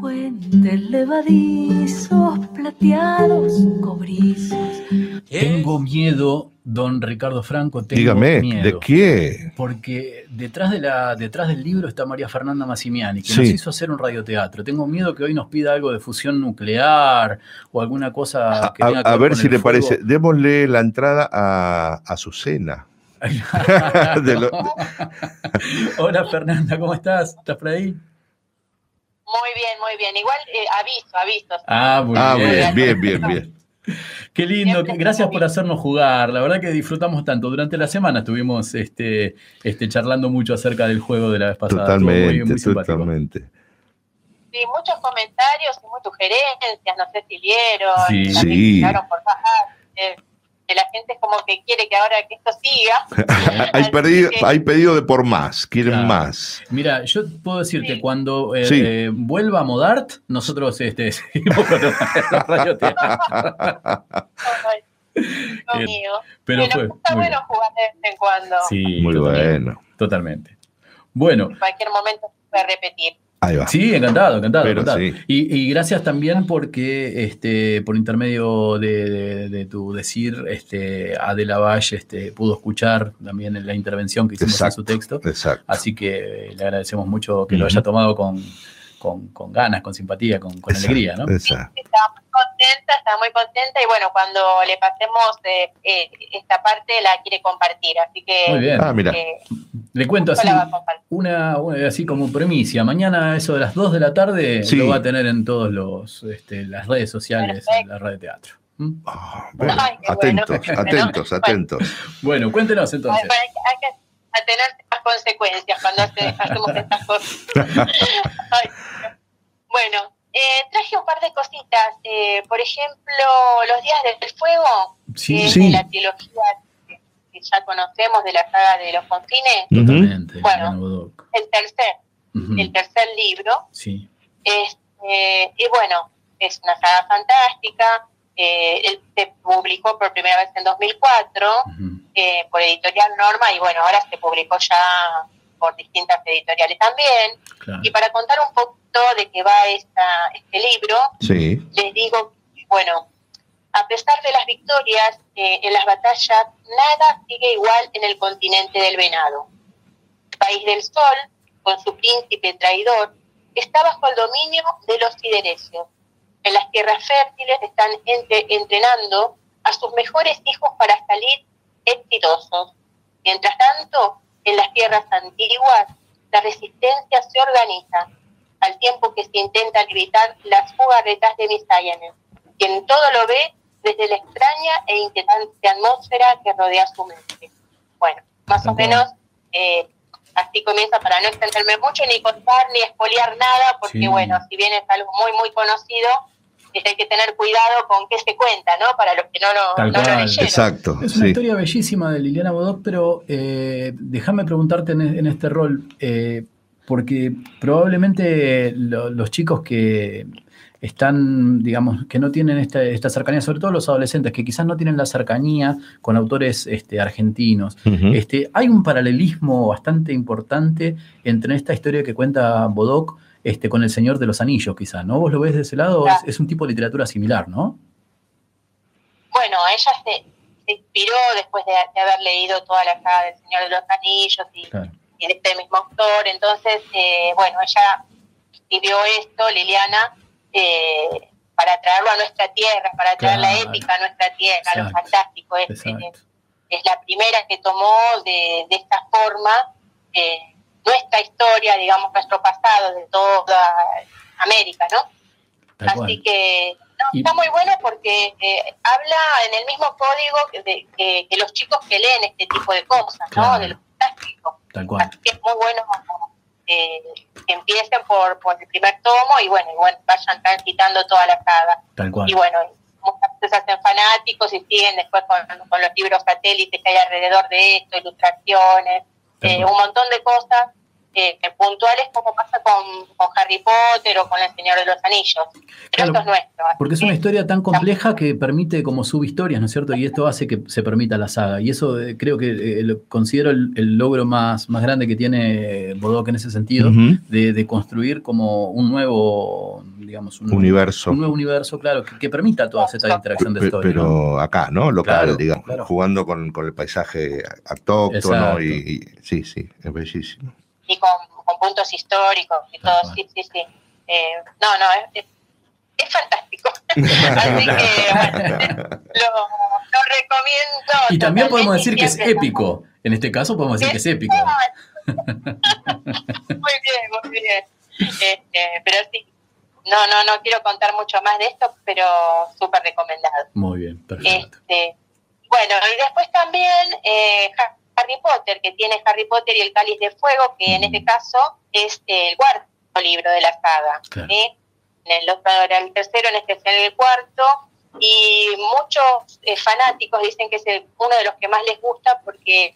Speaker 11: Puentes levadizos, plateados, cobrizos.
Speaker 4: Tengo miedo, don Ricardo Franco, tengo
Speaker 5: Dígame,
Speaker 4: miedo.
Speaker 5: ¿de qué?
Speaker 4: Porque detrás, de la, detrás del libro está María Fernanda Massimiani, que
Speaker 5: Sí.
Speaker 4: nos hizo hacer un radioteatro. Tengo miedo que hoy nos pida algo de fusión nuclear o alguna cosa que
Speaker 5: A,
Speaker 4: tenga que
Speaker 5: a ver
Speaker 4: con
Speaker 5: si
Speaker 4: el
Speaker 5: le
Speaker 4: fuego.
Speaker 5: parece. Démosle la entrada a Azucena. De lo-
Speaker 4: Hola Fernanda, ¿cómo estás? ¿Estás por ahí?
Speaker 12: Muy bien, muy bien. Igual eh, aviso, aviso.
Speaker 4: Ah, muy
Speaker 5: ah,
Speaker 4: bien.
Speaker 5: bien, bien, bien, bien.
Speaker 4: Qué lindo, que- gracias por hacernos jugar. La verdad que disfrutamos tanto. Durante la semana estuvimos este, este, charlando mucho acerca del juego de la vez pasada. Muy-
Speaker 5: Totalmente,
Speaker 4: muy simpático.
Speaker 5: totalmente.
Speaker 12: Sí, muchos comentarios y muchas sugerencias, no sé si vieron.
Speaker 4: Sí.
Speaker 5: Sí.
Speaker 12: llegaron por bajar, eh, que la gente es como que quiere que ahora que esto siga.
Speaker 5: hay, pedido,
Speaker 12: que-
Speaker 5: hay pedido de por más, quieren
Speaker 4: Claro.
Speaker 5: más.
Speaker 4: Mira, yo puedo decirte, cuando eh,
Speaker 5: Sí.
Speaker 4: eh, vuelva Modart, nosotros este, seguimos con los, los radioteatros.
Speaker 12: conmigo.
Speaker 4: Pero
Speaker 12: Bueno,
Speaker 4: fue
Speaker 12: está bueno jugar de vez en cuando.
Speaker 4: Sí,
Speaker 5: Muy
Speaker 4: totalmente,
Speaker 5: bueno.
Speaker 4: Totalmente. Bueno,
Speaker 12: En cualquier momento se puede repetir.
Speaker 5: Ahí va.
Speaker 4: Sí, encantado, encantado.
Speaker 5: Pero
Speaker 4: encantado.
Speaker 5: sí.
Speaker 4: Y, y gracias también porque este, por intermedio de, de- de tu decir, este, Adela Valle este, pudo escuchar también la intervención que hicimos en su texto.
Speaker 5: Exacto.
Speaker 4: Así que le agradecemos mucho que lo haya tomado con, con- con ganas, con simpatía, con, con
Speaker 5: Exacto,
Speaker 4: alegría, ¿no?
Speaker 5: exacto.
Speaker 12: Estaba muy contenta, estaba muy contenta y bueno, cuando le pasemos eh, eh, esta parte la quiere compartir. Así que
Speaker 4: Muy bien.
Speaker 5: Ah, mira.
Speaker 12: Eh,
Speaker 4: Le cuento así, una, una- así como premicia. Mañana, eso de las 2 de la tarde,
Speaker 5: Sí.
Speaker 4: lo va a tener en todas este, las redes sociales, en la red de teatro. ¿Mm?
Speaker 5: Ah, bueno,
Speaker 12: Ay, qué bueno.
Speaker 5: atentos, atentos, atentos.
Speaker 4: Bueno, cuéntenos entonces.
Speaker 12: hay que- hay que atenerse a las consecuencias cuando hace- hacemos estas cosas. Ay, bueno, eh, traje un par de cositas. Eh, por ejemplo, Los Días del Fuego,
Speaker 4: Sí,
Speaker 12: que es
Speaker 5: Sí.
Speaker 12: de la trilogía que, ya conocemos de la saga de los confines.
Speaker 4: Totalmente.
Speaker 12: Bueno. El tercer,
Speaker 4: Ujú,
Speaker 12: el tercer libro.
Speaker 4: Sí.
Speaker 12: Este, y bueno, es una saga fantástica. Eh, él se publicó por primera vez en 2004
Speaker 4: ujú.
Speaker 12: eh, por Editorial Norma y bueno, ahora se publicó ya por distintas editoriales también.
Speaker 4: Claro.
Speaker 12: Y para contar un poquito de qué va esta, este libro,
Speaker 5: Sí,
Speaker 12: les digo, bueno, a pesar de las victorias eh, en las batallas, nada sigue igual en el continente del venado. El país del sol, con su príncipe traidor, está bajo el dominio de los siderecios. En las tierras fértiles están entre- entrenando a sus mejores hijos para salir exitosos. Mientras tanto, en las tierras antiguas, la resistencia se organiza, al tiempo que se intenta evitar las jugarretas de Misayanes, quien todo lo ve desde la extraña e inquietante atmósfera que rodea su mente. Bueno, más o menos eh, así comienza para no extenderme mucho, ni contar, ni espolear nada, porque
Speaker 4: Sí.
Speaker 12: bueno, si bien es algo muy, muy conocido, eh, hay que tener cuidado con qué se cuenta, ¿no? Para los que no lo,
Speaker 4: Tal
Speaker 12: no lo
Speaker 4: cual.
Speaker 12: leyeron.
Speaker 5: exacto.
Speaker 4: Es una
Speaker 5: Sí.
Speaker 4: historia bellísima de Liliana Bodoc, pero eh, déjame preguntarte en, en este rol, eh, porque probablemente lo- los chicos que están, digamos, que no tienen esta, esta cercanía, sobre todo los adolescentes, que quizás no tienen la cercanía con autores este, argentinos, este, hay un paralelismo bastante importante entre esta historia que cuenta Bodoc este, con El Señor de los Anillos, quizás, ¿no? ¿Vos lo ves de ese lado? Es,
Speaker 12: Claro.
Speaker 4: es un tipo de literatura similar, ¿no?
Speaker 12: Bueno, ella se, se inspiró después de, de haber leído toda la saga del Señor de los Anillos y,
Speaker 4: Claro.
Speaker 12: y de este mismo autor. Entonces, eh, bueno, ella escribió esto, Liliana, eh, para traerlo a nuestra tierra, para traer la épica a nuestra tierra, lo
Speaker 4: Exacto.
Speaker 12: fantástico. Es,
Speaker 4: Exacto.
Speaker 12: es la primera que tomó de, de esta forma eh, nuestra historia, digamos, nuestro pasado de toda América, ¿no?
Speaker 4: Tal
Speaker 12: Así
Speaker 4: cual.
Speaker 12: que no,
Speaker 4: Y-
Speaker 12: está muy bueno porque eh, habla en el mismo código que, de- que- que los chicos que leen este tipo de cosas, ¿no? De lo fantástico.
Speaker 4: Tal cual.
Speaker 12: Así que es muy bueno eh, que empiecen por, por el primer tomo y bueno, bueno, vayan transitando toda la saga.
Speaker 4: Tal cual.
Speaker 12: Y bueno, muchas veces hacen fanáticos y siguen después con, con los libros satélites que hay alrededor de esto, ilustraciones, eh, un montón de cosas eh, puntuales como pasa con, con Harry Potter o con El Señor de los Anillos. Pero
Speaker 4: Claro.
Speaker 12: esto es nuestro. así
Speaker 4: Porque es una historia tan compleja que permite como subhistorias, ¿no es cierto? Y esto hace que se permita la saga. Y eso eh, creo que eh, lo considero el, el logro más, más grande que tiene Bodoc en ese sentido, de, de construir como un nuevo, digamos, un,
Speaker 5: Universo.
Speaker 4: un nuevo universo, claro, que, que permita toda esta interacción de historia.
Speaker 5: pero
Speaker 4: ¿no?
Speaker 5: acá, ¿no? Local,
Speaker 4: Claro,
Speaker 5: digamos,
Speaker 4: claro.
Speaker 5: jugando con, con el paisaje autóctono y- sí, sí, es bellísimo.
Speaker 12: Y con, con puntos históricos y todo, sí, sí, sí. Eh, no, no, es, es, es fantástico. Así que, bueno, lo, lo recomiendo.
Speaker 4: Y también podemos decir que es épico. En este caso podemos decir que es épico.
Speaker 12: Muy bien, muy bien. Este, pero sí, no, no, no quiero contar mucho más de esto, pero súper recomendado.
Speaker 4: Muy bien, perfecto.
Speaker 12: Este, bueno, y después también eh, Harry Potter, que tiene Harry Potter y el Cáliz de Fuego, que en este caso es el cuarto libro de la saga.
Speaker 4: Claro.
Speaker 12: ¿sí? En el otro era el tercero, en este es el cuarto. Y muchos eh, fanáticos dicen que es el- uno de los que más les gusta porque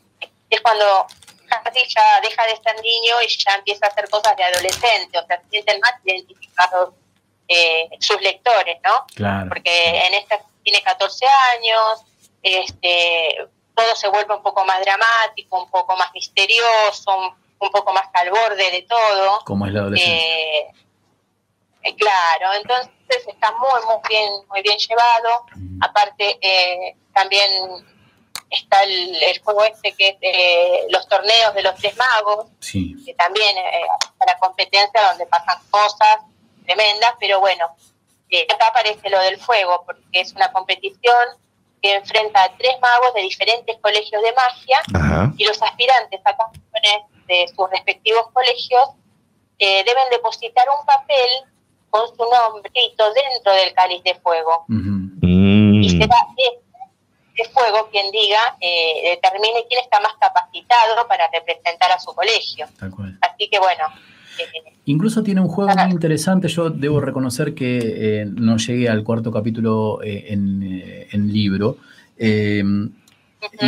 Speaker 12: es cuando Harry ya deja de ser niño y ya empieza a hacer cosas de adolescente, o sea, se sienten más identificados eh, sus lectores, ¿no?
Speaker 4: Claro.
Speaker 12: porque en esta tiene 14 años, este, todo se vuelve un poco más dramático, un poco más misterioso, un, un poco más al borde de todo.
Speaker 4: Como es la adolescencia.
Speaker 12: Eh, eh, claro, entonces está muy, muy bien, muy bien llevado. Aparte, eh, también está el, el juego este que es eh, los torneos de los tres magos,
Speaker 4: Sí.
Speaker 12: que también está la competencia donde pasan cosas tremendas, pero bueno, acá aparece lo del fuego, porque es una competición que enfrenta a tres magos de diferentes colegios de magia
Speaker 5: Ajá.
Speaker 12: y los aspirantes a campeones de sus respectivos colegios eh, deben depositar un papel con su nombre escrito dentro del cáliz de fuego.
Speaker 5: Mm.
Speaker 12: Y será este de fuego quien diga, eh, determine quién está más capacitado para representar a su colegio. Así que bueno,
Speaker 4: Incluso tiene un juego muy interesante. Yo debo reconocer que eh, no llegué al cuarto capítulo eh, en, eh, en libro. Eh,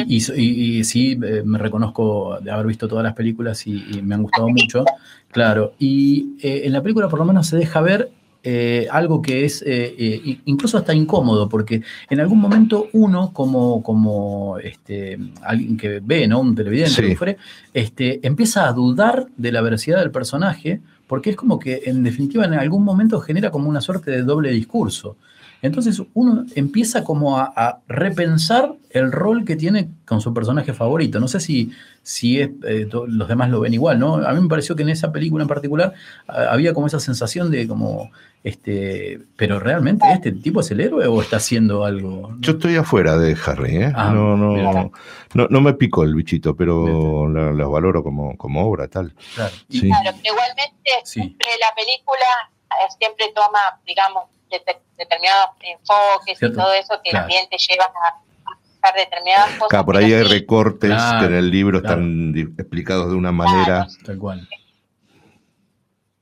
Speaker 4: y, y- y- y sí, me reconozco de haber visto todas las películas y, y me han gustado mucho. Claro. Y en la película por lo menos se deja ver eh, algo que es eh, eh, incluso hasta incómodo, porque en algún momento uno, como, como este, alguien que ve, ¿no? Un televidente,
Speaker 5: Sí.
Speaker 4: lo que fuere, este, empieza a dudar de la veracidad del personaje, porque es como que en definitiva en algún momento genera como una suerte de doble discurso. Entonces uno empieza como a, a repensar el rol que tiene con su personaje favorito. No sé si, si es, eh, to- los demás lo ven igual, ¿no? A mí me pareció que en esa película en particular había como esa sensación de como, este, pero realmente este tipo es el héroe o está haciendo algo.
Speaker 5: Yo estoy afuera de Harry, ¿eh?
Speaker 4: Ah,
Speaker 5: no, no, no, no me picó el bichito, pero la- los valoro como, como obra, tal.
Speaker 4: Claro.
Speaker 5: Sí.
Speaker 12: claro, pero igualmente siempre la película eh, siempre toma, digamos, det- determinados enfoques
Speaker 5: Cierto,
Speaker 12: y todo eso que
Speaker 5: claro.
Speaker 12: también te llevan a buscar determinadas cosas.
Speaker 5: Acá, por ahí hay
Speaker 12: sí,
Speaker 5: recortes
Speaker 4: Claro,
Speaker 5: que en el libro
Speaker 4: claro.
Speaker 5: están explicados de una manera.
Speaker 4: Tal cual.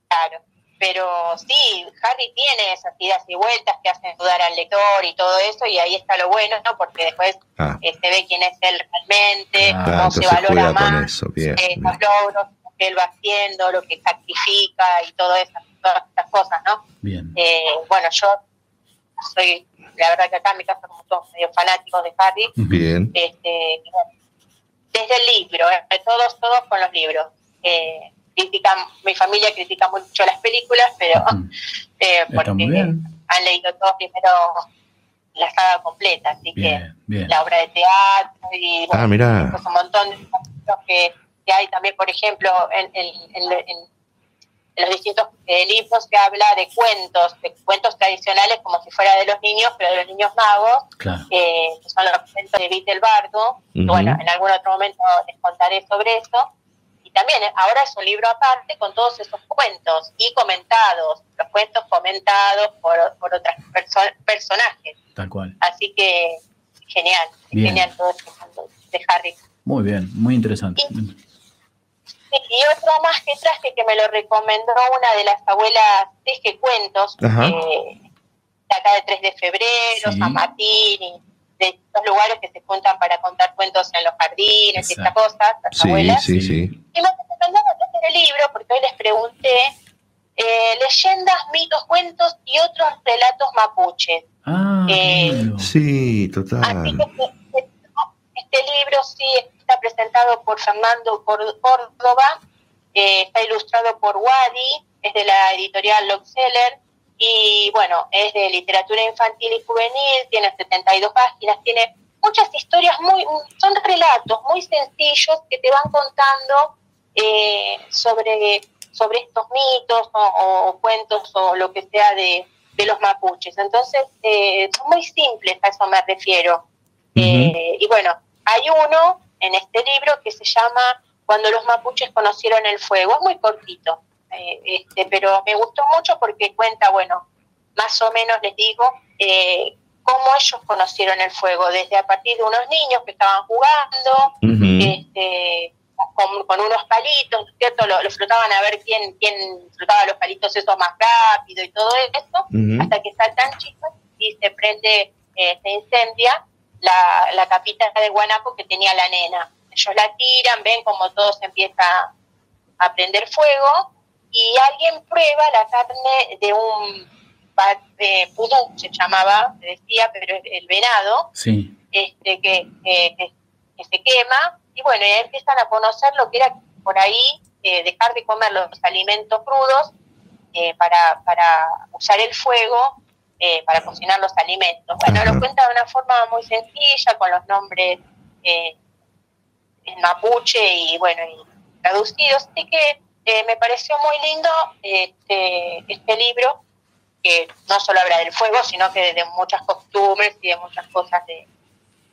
Speaker 12: Claro, pero sí, Harry tiene esas idas y vueltas que hacen dudar al lector y todo eso, y ahí está lo bueno, ¿no? Porque después
Speaker 5: Ah.
Speaker 12: eh, se ve quién es él realmente,
Speaker 5: Ah,
Speaker 12: cómo se valora más,
Speaker 5: eso, bien.
Speaker 12: eh, los logros que él va haciendo, lo que sacrifica y todo eso, todas estas cosas, ¿no?
Speaker 4: Bien.
Speaker 12: Eh, bueno, yo soy, la verdad que acá en mi casa somos todos medio fanáticos de Harry,
Speaker 5: Bien.
Speaker 12: este, bueno, desde el libro, eh, todos, todos con los libros. Eh, critican, mi familia critica mucho las películas, pero eh, porque han leído todos primero la saga completa, así
Speaker 4: Bien,
Speaker 12: que
Speaker 4: bien.
Speaker 12: la obra de teatro y bueno,
Speaker 5: Ah, mirá.
Speaker 12: pues un montón de capítulos que, que hay también, por ejemplo, en- en- en los distintos eh, libros se habla de cuentos, de cuentos tradicionales como si fuera de los niños, pero de los niños magos,
Speaker 4: Claro.
Speaker 12: eh, que son los cuentos de Vite el Bardo. Bueno, en algún otro momento les contaré sobre eso. Y también eh, ahora es un libro aparte con todos esos cuentos y comentados, los cuentos comentados por, por otros personajes.
Speaker 4: Tal cual.
Speaker 12: Así que genial,
Speaker 4: Bien.
Speaker 12: genial todo este mundo de Harry.
Speaker 4: Muy bien, muy interesante.
Speaker 12: Sí, Y otro más que traje que me lo recomendó una de las abuelas Teje Cuentos, eh, de acá de 3 de febrero,
Speaker 4: Sí.
Speaker 12: San Martín, y de estos lugares que se juntan para contar cuentos en los jardines y estas cosas, las
Speaker 5: Sí,
Speaker 12: abuelas.
Speaker 5: sí, sí.
Speaker 12: Y me recomendaron este libro porque hoy les pregunté eh, leyendas, mitos, cuentos y otros relatos mapuches.
Speaker 4: Ah,
Speaker 12: Eh.
Speaker 5: Sí,
Speaker 12: Así
Speaker 5: total.
Speaker 12: que este, este libro sí está presentado por Fernando Córdoba, eh, está ilustrado por Wadi, es de la editorial Lockseller y bueno, es de literatura infantil y juvenil, tiene 72 páginas, tiene muchas historias muy, son relatos muy sencillos que te van contando eh, sobre, sobre estos mitos o, o cuentos o lo que sea de, de los mapuches. Entonces, eh, son muy simples, a eso me refiero. Eh, y bueno, hay uno en este libro que se llama Cuando los mapuches conocieron el fuego. Es muy cortito, eh, este, pero me gustó mucho porque cuenta, bueno, más o menos les digo, eh, cómo ellos conocieron el fuego, desde a partir de unos niños que estaban jugando, este, con, con unos palitos, ¿cierto? Lo, lo flotaban a ver quién, quién flotaba los palitos esos más rápido y todo eso, hasta que saltan chicos y se prende, eh, se incendia la, la capita de guanaco que tenía la nena. Ellos la tiran, ven como todo se empieza a prender fuego y alguien prueba la carne de un eh, pudú, se llamaba, se decía, pero el venado,
Speaker 4: Sí.
Speaker 12: este, que, que- que- que se quema, y bueno, y ahí empiezan a conocer lo que era por ahí eh, dejar de comer los alimentos crudos eh, para, para usar el fuego eh, para cocinar los alimentos. Bueno,
Speaker 5: Ajá.
Speaker 12: lo cuenta de una forma muy sencilla, con los nombres eh, en mapuche y bueno, y traducidos, así que eh, me pareció muy lindo este, este libro, que no solo habla del fuego, sino que de muchas costumbres y de muchas cosas de,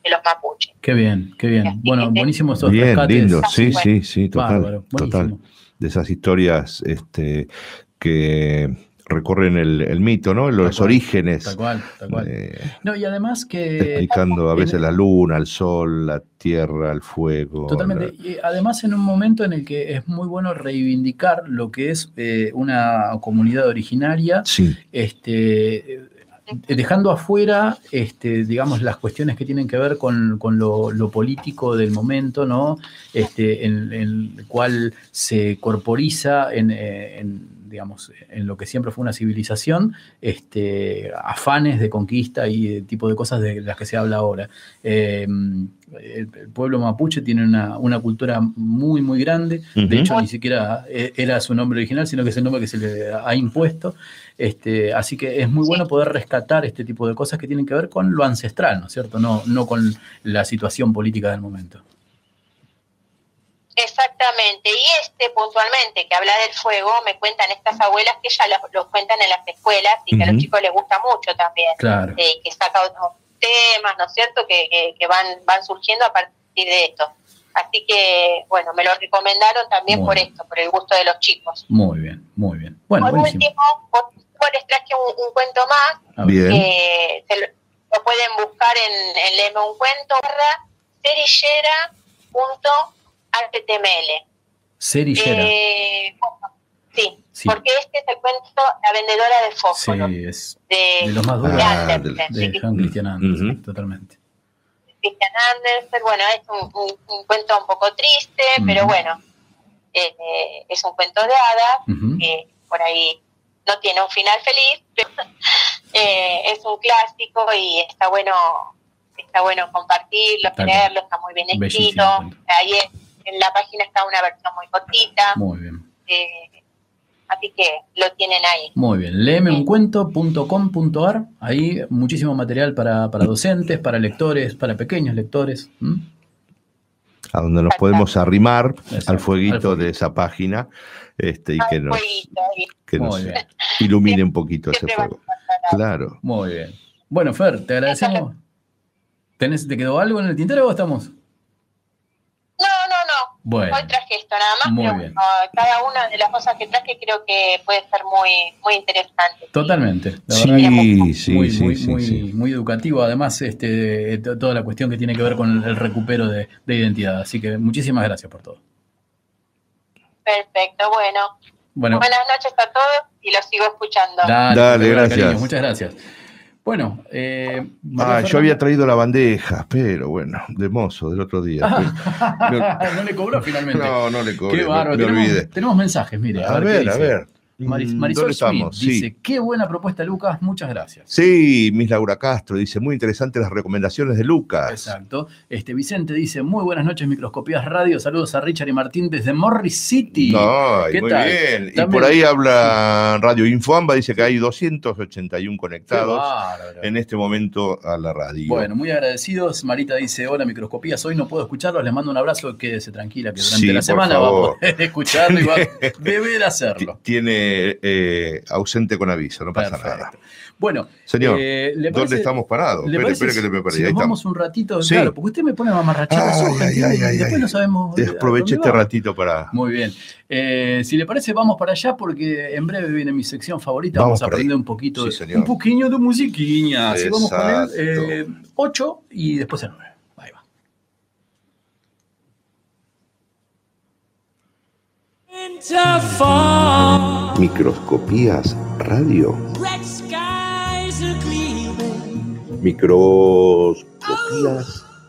Speaker 12: de los mapuches.
Speaker 4: Qué bien, qué bien. Bueno, buenísimo esos
Speaker 5: Bien,
Speaker 4: rescates.
Speaker 5: lindo. Sí, sí, sí, total.
Speaker 4: Bárbaro,
Speaker 5: total. De esas historias este, que recorren el, el mito, ¿no? Los orígenes.
Speaker 4: Tal cual, tal cual.
Speaker 5: eh,
Speaker 4: No, y además que.
Speaker 5: explicando a veces
Speaker 4: en-
Speaker 5: la luna, el sol, la tierra, el fuego.
Speaker 4: Totalmente.
Speaker 5: la-
Speaker 4: Y además en un momento en el que es muy bueno reivindicar lo que es eh, una comunidad originaria,
Speaker 5: Sí,
Speaker 4: este, eh, dejando afuera, este, digamos, las cuestiones que tienen que ver con, con lo, lo político del momento, ¿no? Este, en, en el cual se corporiza en, en, digamos, en lo que siempre fue una civilización, este, afanes de conquista y el tipo de cosas de las que se habla ahora. Eh, el, el pueblo mapuche tiene una, una cultura muy, muy grande. De hecho, ni siquiera eh, era su nombre original, sino que es el nombre que se le ha impuesto. Este, así que es muy bueno poder rescatar este tipo de cosas que tienen que ver con lo ancestral, ¿no es cierto? No, no con la situación política del momento.
Speaker 12: Exactamente, y este puntualmente que habla del fuego, me cuentan estas abuelas que ya lo, lo cuentan en las escuelas y que a los chicos les gusta mucho también,
Speaker 4: Claro.
Speaker 12: eh, que saca otros temas, ¿no es cierto?, que, que, que van, van surgiendo a partir de esto. Así que, bueno, me lo recomendaron también
Speaker 4: Muy
Speaker 12: por
Speaker 4: bien.
Speaker 12: esto, por el gusto de los chicos.
Speaker 4: Muy bien, muy bien. Bueno,
Speaker 12: por
Speaker 4: buenísimo.
Speaker 12: último, por les traje un, un cuento más.
Speaker 5: Bien.
Speaker 12: se lo, lo pueden buscar en, en Léeme un cuento, barra cerillera.html.
Speaker 4: Cerillera.
Speaker 12: Eh, sí,
Speaker 4: Sí.
Speaker 12: porque este es el cuento La vendedora de fósforos
Speaker 4: Sí, es
Speaker 12: de,
Speaker 4: de los más duros
Speaker 12: de
Speaker 5: Ah,
Speaker 4: de Christian Andersen,
Speaker 5: Ujú.
Speaker 4: totalmente.
Speaker 12: Christian Andersen. Bueno, es un, un- un cuento un poco triste, pero bueno, eh, eh, es un cuento de hadas que por ahí no tiene un final feliz, pero eh, es un clásico y está bueno está bueno compartirlo,
Speaker 4: Tal
Speaker 12: leerlo, está muy bien escrito. Ahí en, en la página está una versión muy cortita.
Speaker 4: Muy bien.
Speaker 12: Eh, Así que lo tienen ahí.
Speaker 4: Muy bien, leemeuncuento.com.ar, ahí muchísimo material para, para docentes, para lectores, para pequeños lectores. ¿m?
Speaker 5: A donde nos podemos arrimar
Speaker 4: Exacto,
Speaker 5: al fueguito
Speaker 4: al fueguito.
Speaker 5: de esa página este, y que nos,
Speaker 12: fueguito,
Speaker 5: que ilumine un poquito ese fuego. Claro.
Speaker 4: Muy bien. Bueno, Fer, te agradecemos. ¿Tenés, ¿Te quedó algo en el tintero o estamos?
Speaker 12: No, no, no.
Speaker 4: Bueno,
Speaker 12: Hoy traje esto nada más,
Speaker 4: Muy
Speaker 12: pero
Speaker 4: bien.
Speaker 12: cada una de las cosas que traje creo que puede ser muy, muy interesante.
Speaker 4: totalmente. La
Speaker 5: Sí,
Speaker 4: verdad
Speaker 5: sí,
Speaker 4: muy,
Speaker 5: sí,
Speaker 4: muy,
Speaker 5: sí,
Speaker 4: muy,
Speaker 5: sí.
Speaker 4: muy educativo. Además, este, to- toda la cuestión que tiene que ver con el recupero de, de identidad. Así que muchísimas gracias por todo.
Speaker 12: Perfecto, bueno.
Speaker 4: Bueno,
Speaker 12: Buenas noches a todos y los sigo escuchando.
Speaker 4: dale,
Speaker 5: gracias.
Speaker 4: cariño, muchas gracias. Bueno, eh,
Speaker 5: Ah, yo había traído la bandeja, pero bueno, de mozo del otro día.
Speaker 4: no le cobró finalmente.
Speaker 5: No, no le cobré,
Speaker 4: Qué
Speaker 5: me-
Speaker 4: bárbaro.
Speaker 5: me
Speaker 4: tenemos,
Speaker 5: olvidé.
Speaker 4: tenemos mensajes, mire. A,
Speaker 5: A
Speaker 4: ver,
Speaker 5: a ver.
Speaker 4: Maris-
Speaker 5: Mm,
Speaker 4: Marisol dice, qué buena propuesta, Lucas, muchas gracias.
Speaker 5: Sí, Miss Laura Castro dice, muy interesantes las recomendaciones de Lucas.
Speaker 4: Exacto. Este Vicente dice, muy buenas noches, Microscopías Radio. Saludos a Richard y Martín desde Morris City.
Speaker 5: No,
Speaker 4: ¿Qué
Speaker 5: muy
Speaker 4: tal?
Speaker 5: bien. Y por ahí habla Radio Infoamba, dice que hay 281
Speaker 4: Qué
Speaker 5: conectados en este momento a la radio.
Speaker 4: Bueno, muy agradecidos. Marita dice, hola Microscopías, hoy no puedo escucharlos, les mando un abrazo, quédese tranquila que durante
Speaker 5: Sí,
Speaker 4: la semana va a
Speaker 5: favor.
Speaker 4: poder escucharlo y va a deber hacerlo.
Speaker 5: Tiene eh, ausente con aviso, no pasa
Speaker 4: Perfecto.
Speaker 5: nada.
Speaker 4: Bueno,
Speaker 5: Señor,
Speaker 4: eh, ¿le
Speaker 5: ¿dónde estamos parados?
Speaker 4: ¿le parece
Speaker 5: espere que te me perdí.
Speaker 4: Si nos vamos un ratito,
Speaker 5: Sí.
Speaker 4: claro, porque usted me pone a y después no sabemos. a
Speaker 5: Aproveché este
Speaker 4: va.
Speaker 5: ratito para.
Speaker 4: Muy bien. Eh, si le parece, vamos para allá porque en breve viene mi sección favorita.
Speaker 5: Vamos
Speaker 4: Vamos, a
Speaker 5: ahí.
Speaker 4: aprender un poquito,
Speaker 5: Sí,
Speaker 4: de- un poquillo de musiquiña. Así vamos
Speaker 5: Exacto.
Speaker 4: el 8 y después el 9. Ahí va.
Speaker 7: Winter fall,
Speaker 1: Microscopías Radio. Microscopías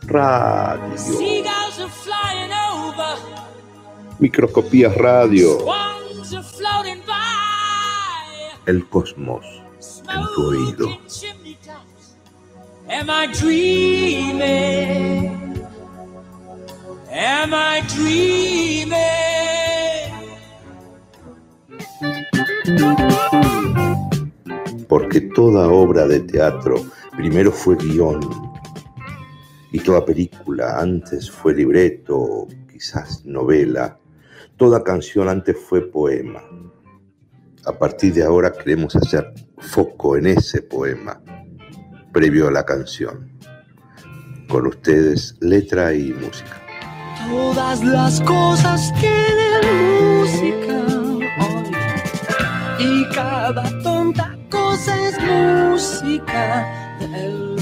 Speaker 1: Radio. Microscopías Radio. El cosmos en tu oído.
Speaker 7: Am I dreaming? Am I dreaming?
Speaker 1: Porque toda obra de teatro primero fue guion y toda película antes fue libreto, quizás novela. Toda canción antes fue poema. A partir de ahora queremos hacer foco en ese poema, previo a la canción. Con ustedes, letra y música.
Speaker 11: Todas las cosas tienen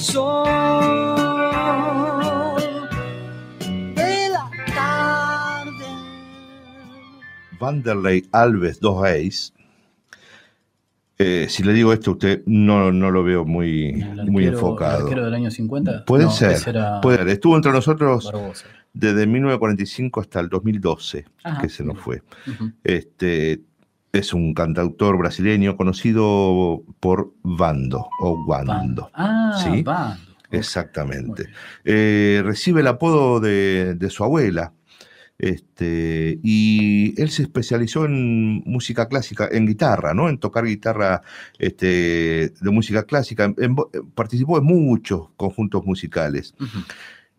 Speaker 11: sol. De la tarde.
Speaker 5: Vanderlei Alves 2 Ace. Eh, si le digo esto, usted no, no lo veo muy,
Speaker 4: El
Speaker 5: muy
Speaker 4: arquero-
Speaker 5: enfocado.
Speaker 4: ¿El arquero del año 50?
Speaker 5: Puede
Speaker 4: No,
Speaker 5: ser, puede ser. Estuvo entre nosotros
Speaker 4: Barbosa.
Speaker 5: desde 1945 hasta el 2012,
Speaker 4: Ajá,
Speaker 5: que se nos fue. Este, es un cantautor brasileño conocido por Vando o Wando.
Speaker 4: Ah,
Speaker 5: ¿Sí?
Speaker 4: Bando.
Speaker 5: Exactamente. Eh, recibe el apodo de, de su abuela. Este, y él se especializó en música clásica, en guitarra, ¿no? En tocar guitarra este, de música clásica. En- en- participó en muchos conjuntos musicales.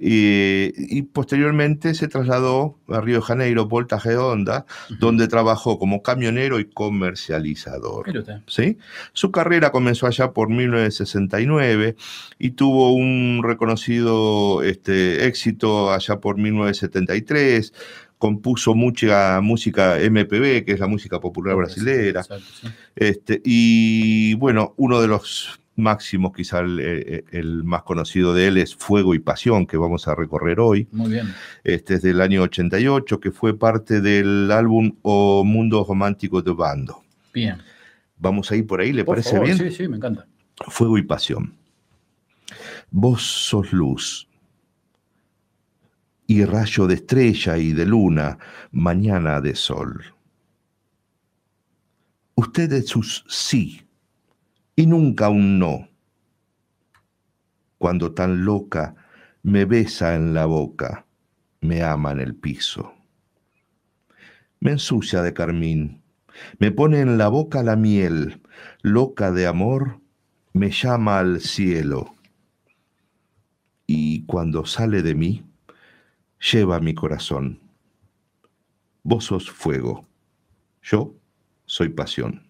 Speaker 5: Y, y posteriormente se trasladó a Río de Janeiro, Volta Redonda, donde trabajó como camionero y comercializador. ¿sí? Su carrera comenzó allá por 1969 y tuvo un reconocido este, éxito allá por 1973. Compuso mucha música MPB, que es la música popular brasilera.
Speaker 4: Exacto, sí.
Speaker 5: Este, y bueno, uno de los máximos, quizá el, eh, el más conocido de él es Fuego y Pasión, que vamos a recorrer hoy.
Speaker 4: Muy bien.
Speaker 5: Este es del año 88, que fue parte del álbum O Mundo Romántico de Bando.
Speaker 4: Bien.
Speaker 5: Vamos a ir por ahí, ¿le
Speaker 4: Por
Speaker 5: parece
Speaker 4: favor,
Speaker 5: bien?
Speaker 4: Sí, sí, me encanta.
Speaker 5: Fuego y pasión. Vos sos luz. Y rayo de estrella y de luna, mañana de sol. Usted es sus sí y nunca un no. Cuando tan loca me besa en la boca, me ama en el piso. Me ensucia de carmín, Me pone en la boca la miel, loca de amor, me llama al cielo. Y cuando sale de mí, lleva mi corazón. Vos sos fuego, yo soy pasión.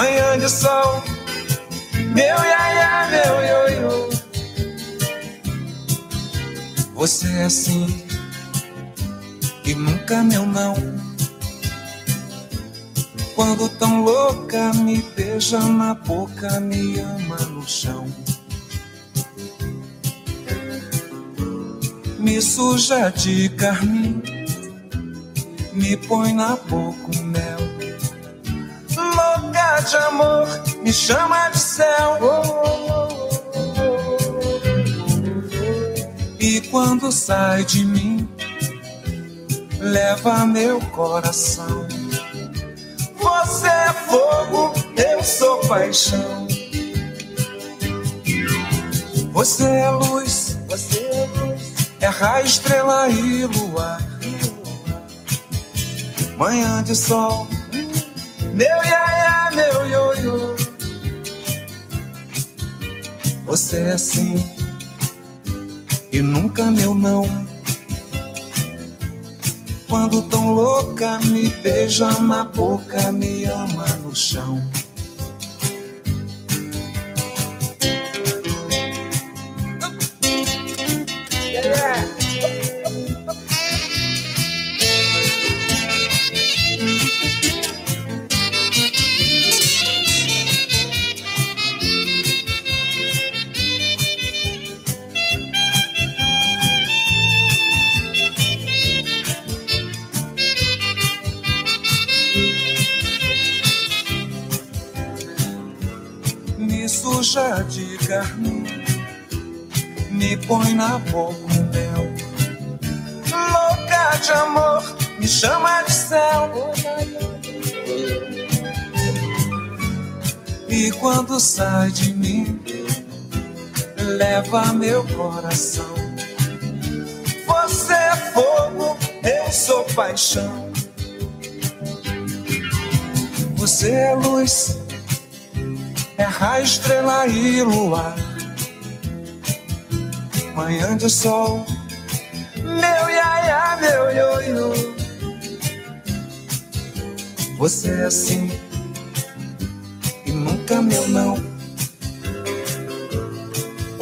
Speaker 13: Manhã de sol, meu iaia, meu ioiô. Você é assim e nunca meu não. Quando tão louca me beija na boca, me ama no chão. Me suja de carmim, me põe na boca o mel. De amor, me chama de céu. E quando sai de mim, leva meu coração. Você é fogo, eu sou paixão. Você é luz, você é luz, é raio, estrela e luar. Manhã de sol, meu iaia, Você é assim e nunca meu não. Quando tão louca me beija na boca, me ama no chão. Meu coração. Você é fogo, eu sou paixão. Você é luz, é raio, estrela e luar. Manhã de sol, meu iaia, meu ioiô. Você é assim e nunca meu não.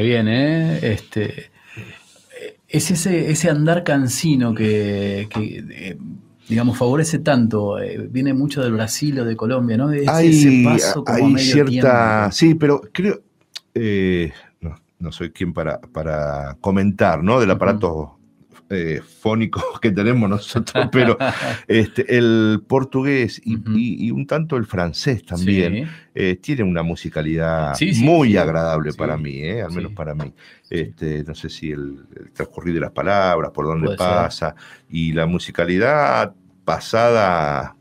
Speaker 4: Qué bien, ¿eh? Este, es ese, ese andar cansino que, que, eh, digamos, favorece tanto. eh, viene mucho del Brasil o de Colombia, ¿no? Ese,
Speaker 5: hay,
Speaker 4: ese paso como a
Speaker 5: hay
Speaker 4: medio
Speaker 5: cierta.
Speaker 4: tiempo.
Speaker 5: Sí, pero creo. eh, no, no soy quien para, para comentar, ¿no? Del aparato eh, fónico que tenemos nosotros, pero este, el portugués y, y- y un tanto el francés también
Speaker 4: Sí.
Speaker 5: eh, tiene una musicalidad
Speaker 4: Sí, sí,
Speaker 5: muy agradable para mí, ¿eh? al menos para mí. Este, no sé si el, el transcurrir de las palabras, por dónde
Speaker 4: Puede ser.
Speaker 5: pasa, y la musicalidad pasada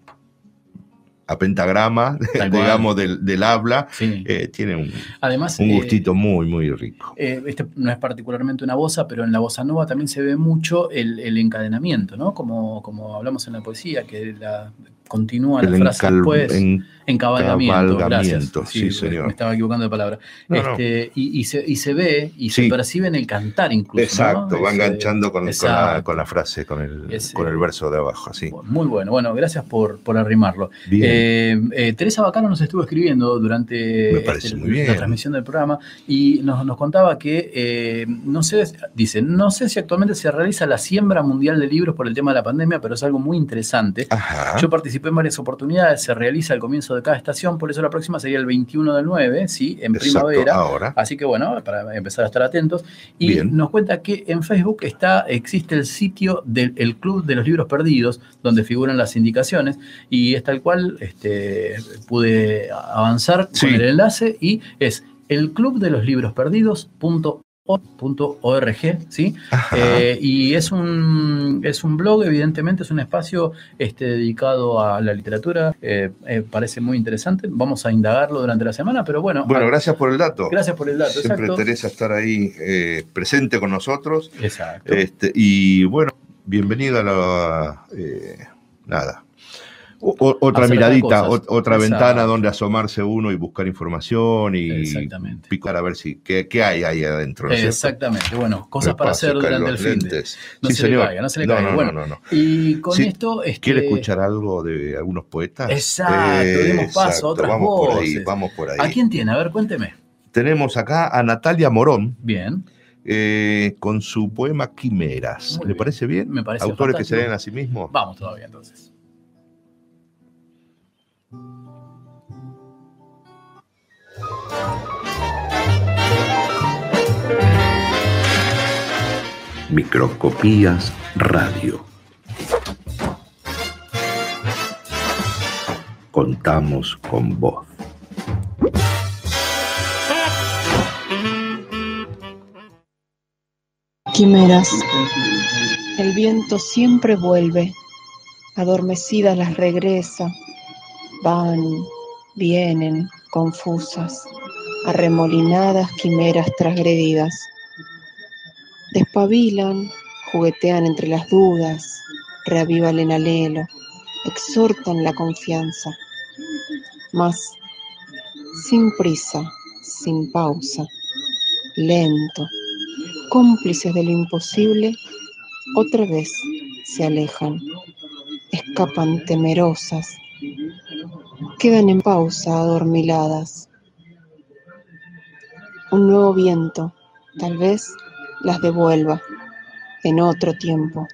Speaker 5: a pentagrama, digamos, del, del habla,
Speaker 4: Sí.
Speaker 5: eh, tiene un,
Speaker 4: Además,
Speaker 5: un
Speaker 4: eh,
Speaker 5: gustito muy, muy rico.
Speaker 4: Eh, este no es particularmente una bossa, pero en la bossa nova también se ve mucho el, el encadenamiento, ¿no? Como, como hablamos en la poesía, que la, continúa la
Speaker 5: El
Speaker 4: frase
Speaker 5: encal-
Speaker 4: después.
Speaker 5: en-
Speaker 4: encabalgamiento,
Speaker 5: cabalgamiento,
Speaker 4: gracias.
Speaker 5: sí, señor.
Speaker 4: Me estaba equivocando de palabra.
Speaker 5: No, no.
Speaker 4: Este, Y, y se, y se ve y
Speaker 5: Sí.
Speaker 4: se percibe en el cantar incluso.
Speaker 5: Exacto,
Speaker 4: ¿no?
Speaker 5: va
Speaker 4: Ese-
Speaker 5: enganchando con, con la,
Speaker 4: Exacto.
Speaker 5: con la frase, con el,
Speaker 4: Ese-
Speaker 5: con el verso de abajo, sí.
Speaker 4: Muy bueno, bueno, gracias por, por arrimarlo. Eh, eh, Teresa Bacano nos estuvo escribiendo durante
Speaker 5: bien.
Speaker 4: la transmisión del programa y nos, nos contaba que, eh, no sé, dice, no sé si actualmente se realiza la siembra mundial de libros por el tema de la pandemia, pero es algo muy interesante.
Speaker 5: Ajá.
Speaker 4: Yo participé en varias oportunidades, se realiza al comienzo de cada estación, por eso la próxima sería el 21 del 9, ¿sí? En
Speaker 5: Exacto,
Speaker 4: primavera.
Speaker 5: ahora.
Speaker 4: Así que bueno, para empezar a estar atentos. Y
Speaker 5: Bien.
Speaker 4: nos cuenta que en Facebook está, existe el sitio del el Club de los Libros Perdidos, donde figuran las indicaciones, y es tal cual este, pude avanzar
Speaker 5: Sí.
Speaker 4: con el enlace, y es el club de los libros perdidos.org, ¿sí? Eh, y es un, es un blog, evidentemente, es un espacio este, dedicado a la literatura. eh, eh, parece muy interesante. Vamos a indagarlo durante la semana, pero bueno.
Speaker 5: Bueno, gracias por el dato.
Speaker 4: Gracias por el dato,
Speaker 5: Siempre
Speaker 4: exacto.
Speaker 5: Teresa estar ahí presente con nosotros.
Speaker 4: Exacto.
Speaker 5: Este, y bueno, bienvenida a la. nada. O- otra miradita,
Speaker 4: cosas.
Speaker 5: otra
Speaker 4: Exacto.
Speaker 5: ventana donde asomarse uno y buscar información y picar a ver si qué, qué hay ahí adentro. ¿no cierto?
Speaker 4: Exactamente. Bueno, cosas para hacer durante el fin de. No
Speaker 5: Sí,
Speaker 4: se le caiga, no se le
Speaker 5: No,
Speaker 4: caiga.
Speaker 5: no,
Speaker 4: bueno,
Speaker 5: no, no, no.
Speaker 4: y con
Speaker 5: Sí,
Speaker 4: esto. Este,
Speaker 5: ¿Quiere escuchar algo de algunos poetas?
Speaker 4: Exacto, demos paso a otras
Speaker 5: vamos por ahí,
Speaker 4: voces.
Speaker 5: vamos por ahí.
Speaker 4: ¿A quién tiene? A ver, cuénteme.
Speaker 5: Tenemos acá a Natalia Morón.
Speaker 4: Bien.
Speaker 5: eh, con su poema Quimeras.
Speaker 4: Muy
Speaker 5: ¿Le
Speaker 4: bien.
Speaker 5: parece bien?
Speaker 4: Me parece
Speaker 5: Autores que se leen a sí mismos.
Speaker 4: Vamos todavía entonces.
Speaker 1: Microscopías Radio. Contamos con vos.
Speaker 14: Quimeras. El viento siempre vuelve, adormecidas las regresa, van, vienen, confusas, arremolinadas quimeras transgredidas. Despabilan, juguetean entre las dudas, reavivan el anhelo, exhortan la confianza. Mas, sin prisa, sin pausa, lento, cómplices de lo imposible, otra vez se alejan, escapan temerosas, quedan en pausa adormiladas. Un nuevo viento tal vez las devuelva en otro tiempo,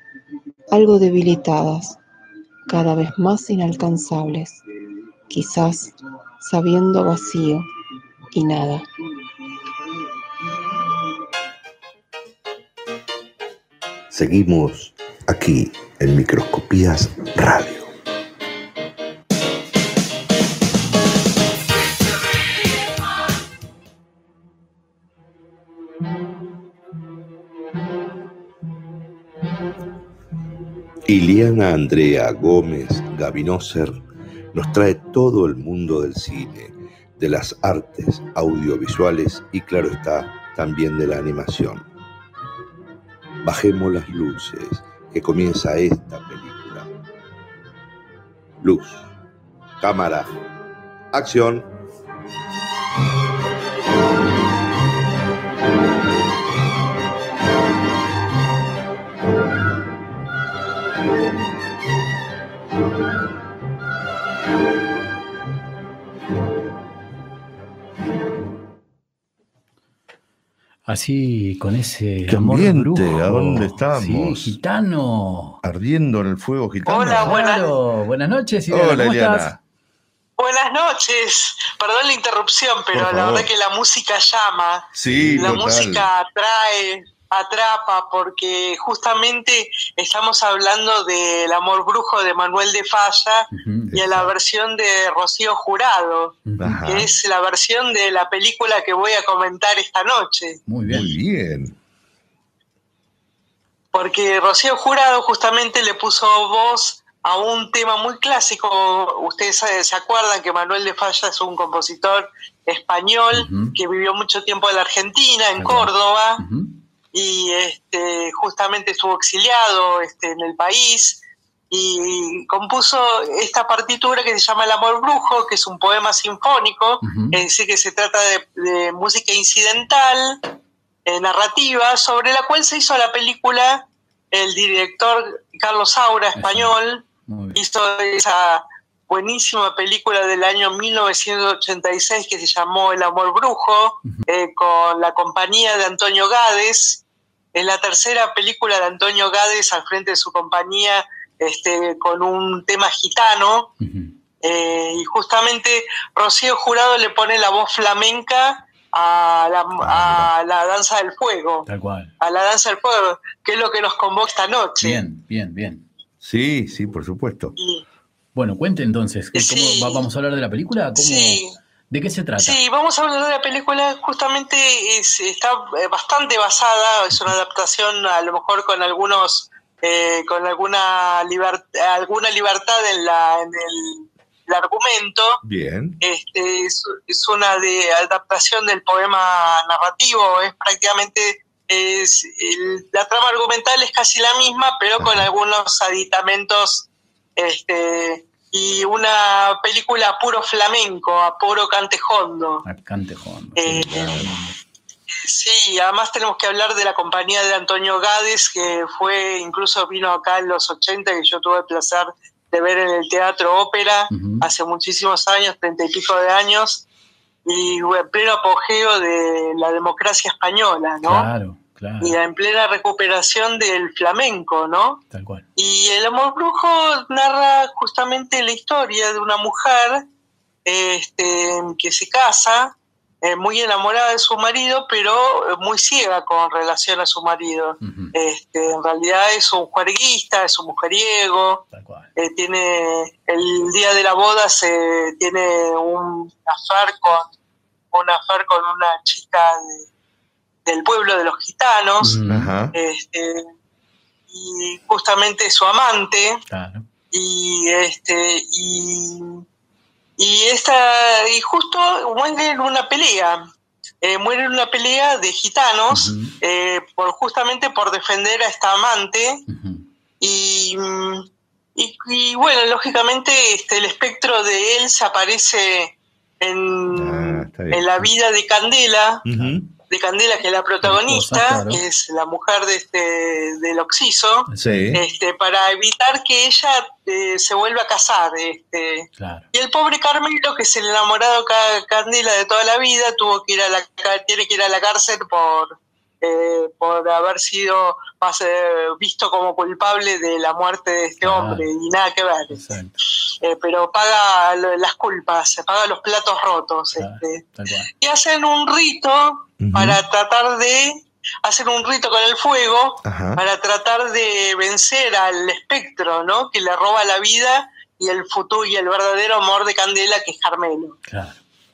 Speaker 14: algo debilitadas, cada vez más inalcanzables, quizás sabiendo vacío y nada.
Speaker 1: Seguimos aquí en Microscopías Radio. Iliana Andrea Gómez Gavinoser nos trae todo el mundo del cine, de las artes audiovisuales y claro está, también de la animación. Bajemos las luces, que comienza esta película. Luz, cámara, acción.
Speaker 4: Así, con ese
Speaker 5: ¿Qué
Speaker 4: amor
Speaker 5: ambiente?
Speaker 4: brujo.
Speaker 5: ¿A dónde estamos?
Speaker 4: Sí, gitano.
Speaker 5: Ardiendo en el fuego gitano.
Speaker 15: Hola, buenas-
Speaker 4: Claro, buenas noches, Iliana,
Speaker 5: Hola,
Speaker 4: ¿cómo
Speaker 5: Eliana.
Speaker 4: estás?
Speaker 15: Buenas noches. Perdón la interrupción, pero la verdad que la música llama.
Speaker 5: Sí,
Speaker 15: la
Speaker 5: total.
Speaker 15: música atrae, atrapa, porque justamente estamos hablando del amor brujo de Manuel de Falla y a la versión de Rocío Jurado,
Speaker 5: Ajá.
Speaker 15: que es la versión de la película que voy a comentar esta noche.
Speaker 4: Muy bien.
Speaker 5: Muy bien.
Speaker 15: Porque Rocío Jurado justamente le puso voz a un tema muy clásico. Ustedes eh, se acuerdan que Manuel de Falla es un compositor español que vivió mucho tiempo en la Argentina, en Córdoba, y este, justamente estuvo exiliado este, en el país y compuso esta partitura que se llama El amor brujo, que es un poema sinfónico, es decir, que se trata de, música incidental, eh, narrativa, sobre la cual se hizo la película el director Carlos Saura, español, hizo esa buenísima película del año 1986 que se llamó El amor brujo, eh, con la compañía de Antonio Gades. Es la tercera película de Antonio Gades al frente de su compañía este, con un tema gitano. Eh, y justamente Rocío Jurado le pone la voz flamenca a la, ah, a la danza del fuego.
Speaker 4: Tal cual.
Speaker 15: A la danza del fuego, que es lo que nos convoca esta noche.
Speaker 4: Bien, bien, bien.
Speaker 5: Sí, sí, por supuesto.
Speaker 4: Bueno, cuente entonces, ¿cómo, ¿vamos a hablar de la película? ¿Cómo,
Speaker 15: Sí.
Speaker 4: ¿De qué se trata?
Speaker 15: Sí, vamos a hablar de la película, justamente es- está eh, bastante basada, es una adaptación a lo mejor con algunos, eh, con alguna, liber- alguna libertad en, la, en el, el argumento.
Speaker 5: Bien.
Speaker 15: Este, es, es una de adaptación del poema narrativo, es prácticamente, es, el- la trama argumental es casi la misma, pero con algunos aditamentos este, y una película a puro flamenco, a puro cantejondo.
Speaker 4: Cantejón.
Speaker 15: Eh, sí, además tenemos que hablar de la compañía de Antonio Gades, que fue, incluso vino acá en los 80, que yo tuve el placer de ver en el Teatro Ópera hace muchísimos años, treinta y pico de años, y en pleno apogeo de la democracia española, ¿no?
Speaker 4: Claro, claro,
Speaker 15: Y en plena recuperación del flamenco, ¿no?
Speaker 4: tal cual.
Speaker 15: Y El amor brujo narra justamente la historia de una mujer este, que se casa, eh, muy enamorada de su marido, pero eh, muy ciega con relación a su marido. este, en realidad es un juerguista, es un mujeriego, eh, tiene el día de la boda se tiene un affair con un affair con una chica de- del pueblo de los gitanos.
Speaker 5: Ajá.
Speaker 15: Este, y justamente su amante
Speaker 4: Claro.
Speaker 15: y este y y esta y justo muere en una pelea eh, muere en una pelea de gitanos eh, por justamente por defender a esta amante y, mm, y, y, bueno lógicamente este el espectro de él se aparece en,
Speaker 5: bien.
Speaker 15: en la vida de Candela. De Candela, que es la protagonista,
Speaker 5: claro.
Speaker 15: que es la mujer de este del Oxiso,
Speaker 5: Sí.
Speaker 15: este, para evitar que ella eh, se vuelva a casar. Este. Y el pobre Carmelo, que es el enamorado ca- Candela de toda la vida, tuvo que ir a la tiene que ir a la cárcel por eh, por haber sido más, eh, visto como culpable de la muerte de este hombre y nada que ver. Eh, pero paga las culpas, paga los platos rotos. este y hacen un rito para tratar de hacer un rito con el fuego
Speaker 5: Ajá.
Speaker 15: para tratar de vencer al espectro, ¿no? Que le roba la vida y el futuro y el verdadero amor de Candela, que es Carmelo,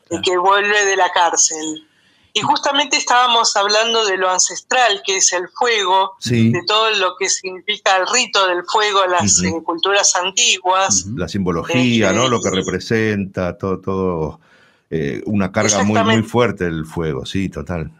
Speaker 15: y que vuelve de la cárcel. Y justamente estábamos hablando de lo ancestral, que es el fuego,
Speaker 5: Sí.
Speaker 15: de todo lo que significa el rito del fuego, las eh, culturas antiguas.
Speaker 5: La simbología, ¿no? Lo que representa, todo, todo. eh, una carga muy, muy fuerte el fuego, sí, total.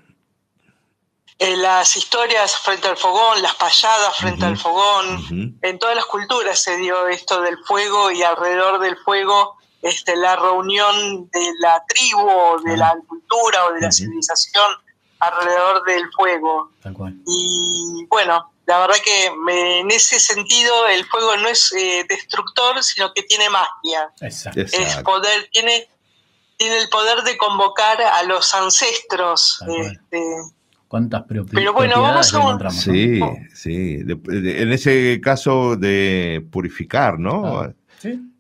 Speaker 15: Eh, las historias frente al fogón, las payadas frente al fogón, en todas las culturas se dio esto del fuego y alrededor del fuego este, la reunión de la tribu o de la cultura o de la civilización alrededor del fuego.
Speaker 4: Tal cual.
Speaker 15: Y bueno, la verdad que me- en ese sentido el fuego no es eh, destructor, sino que tiene magia.
Speaker 4: Exacto.
Speaker 15: Es poder, tiene, tiene el poder de convocar a los ancestros. este,
Speaker 4: ¿Cuántas
Speaker 15: Pero bueno, vamos a un-.
Speaker 5: Sí, sí. De- de- en ese caso de purificar, ¿no?
Speaker 4: Ah,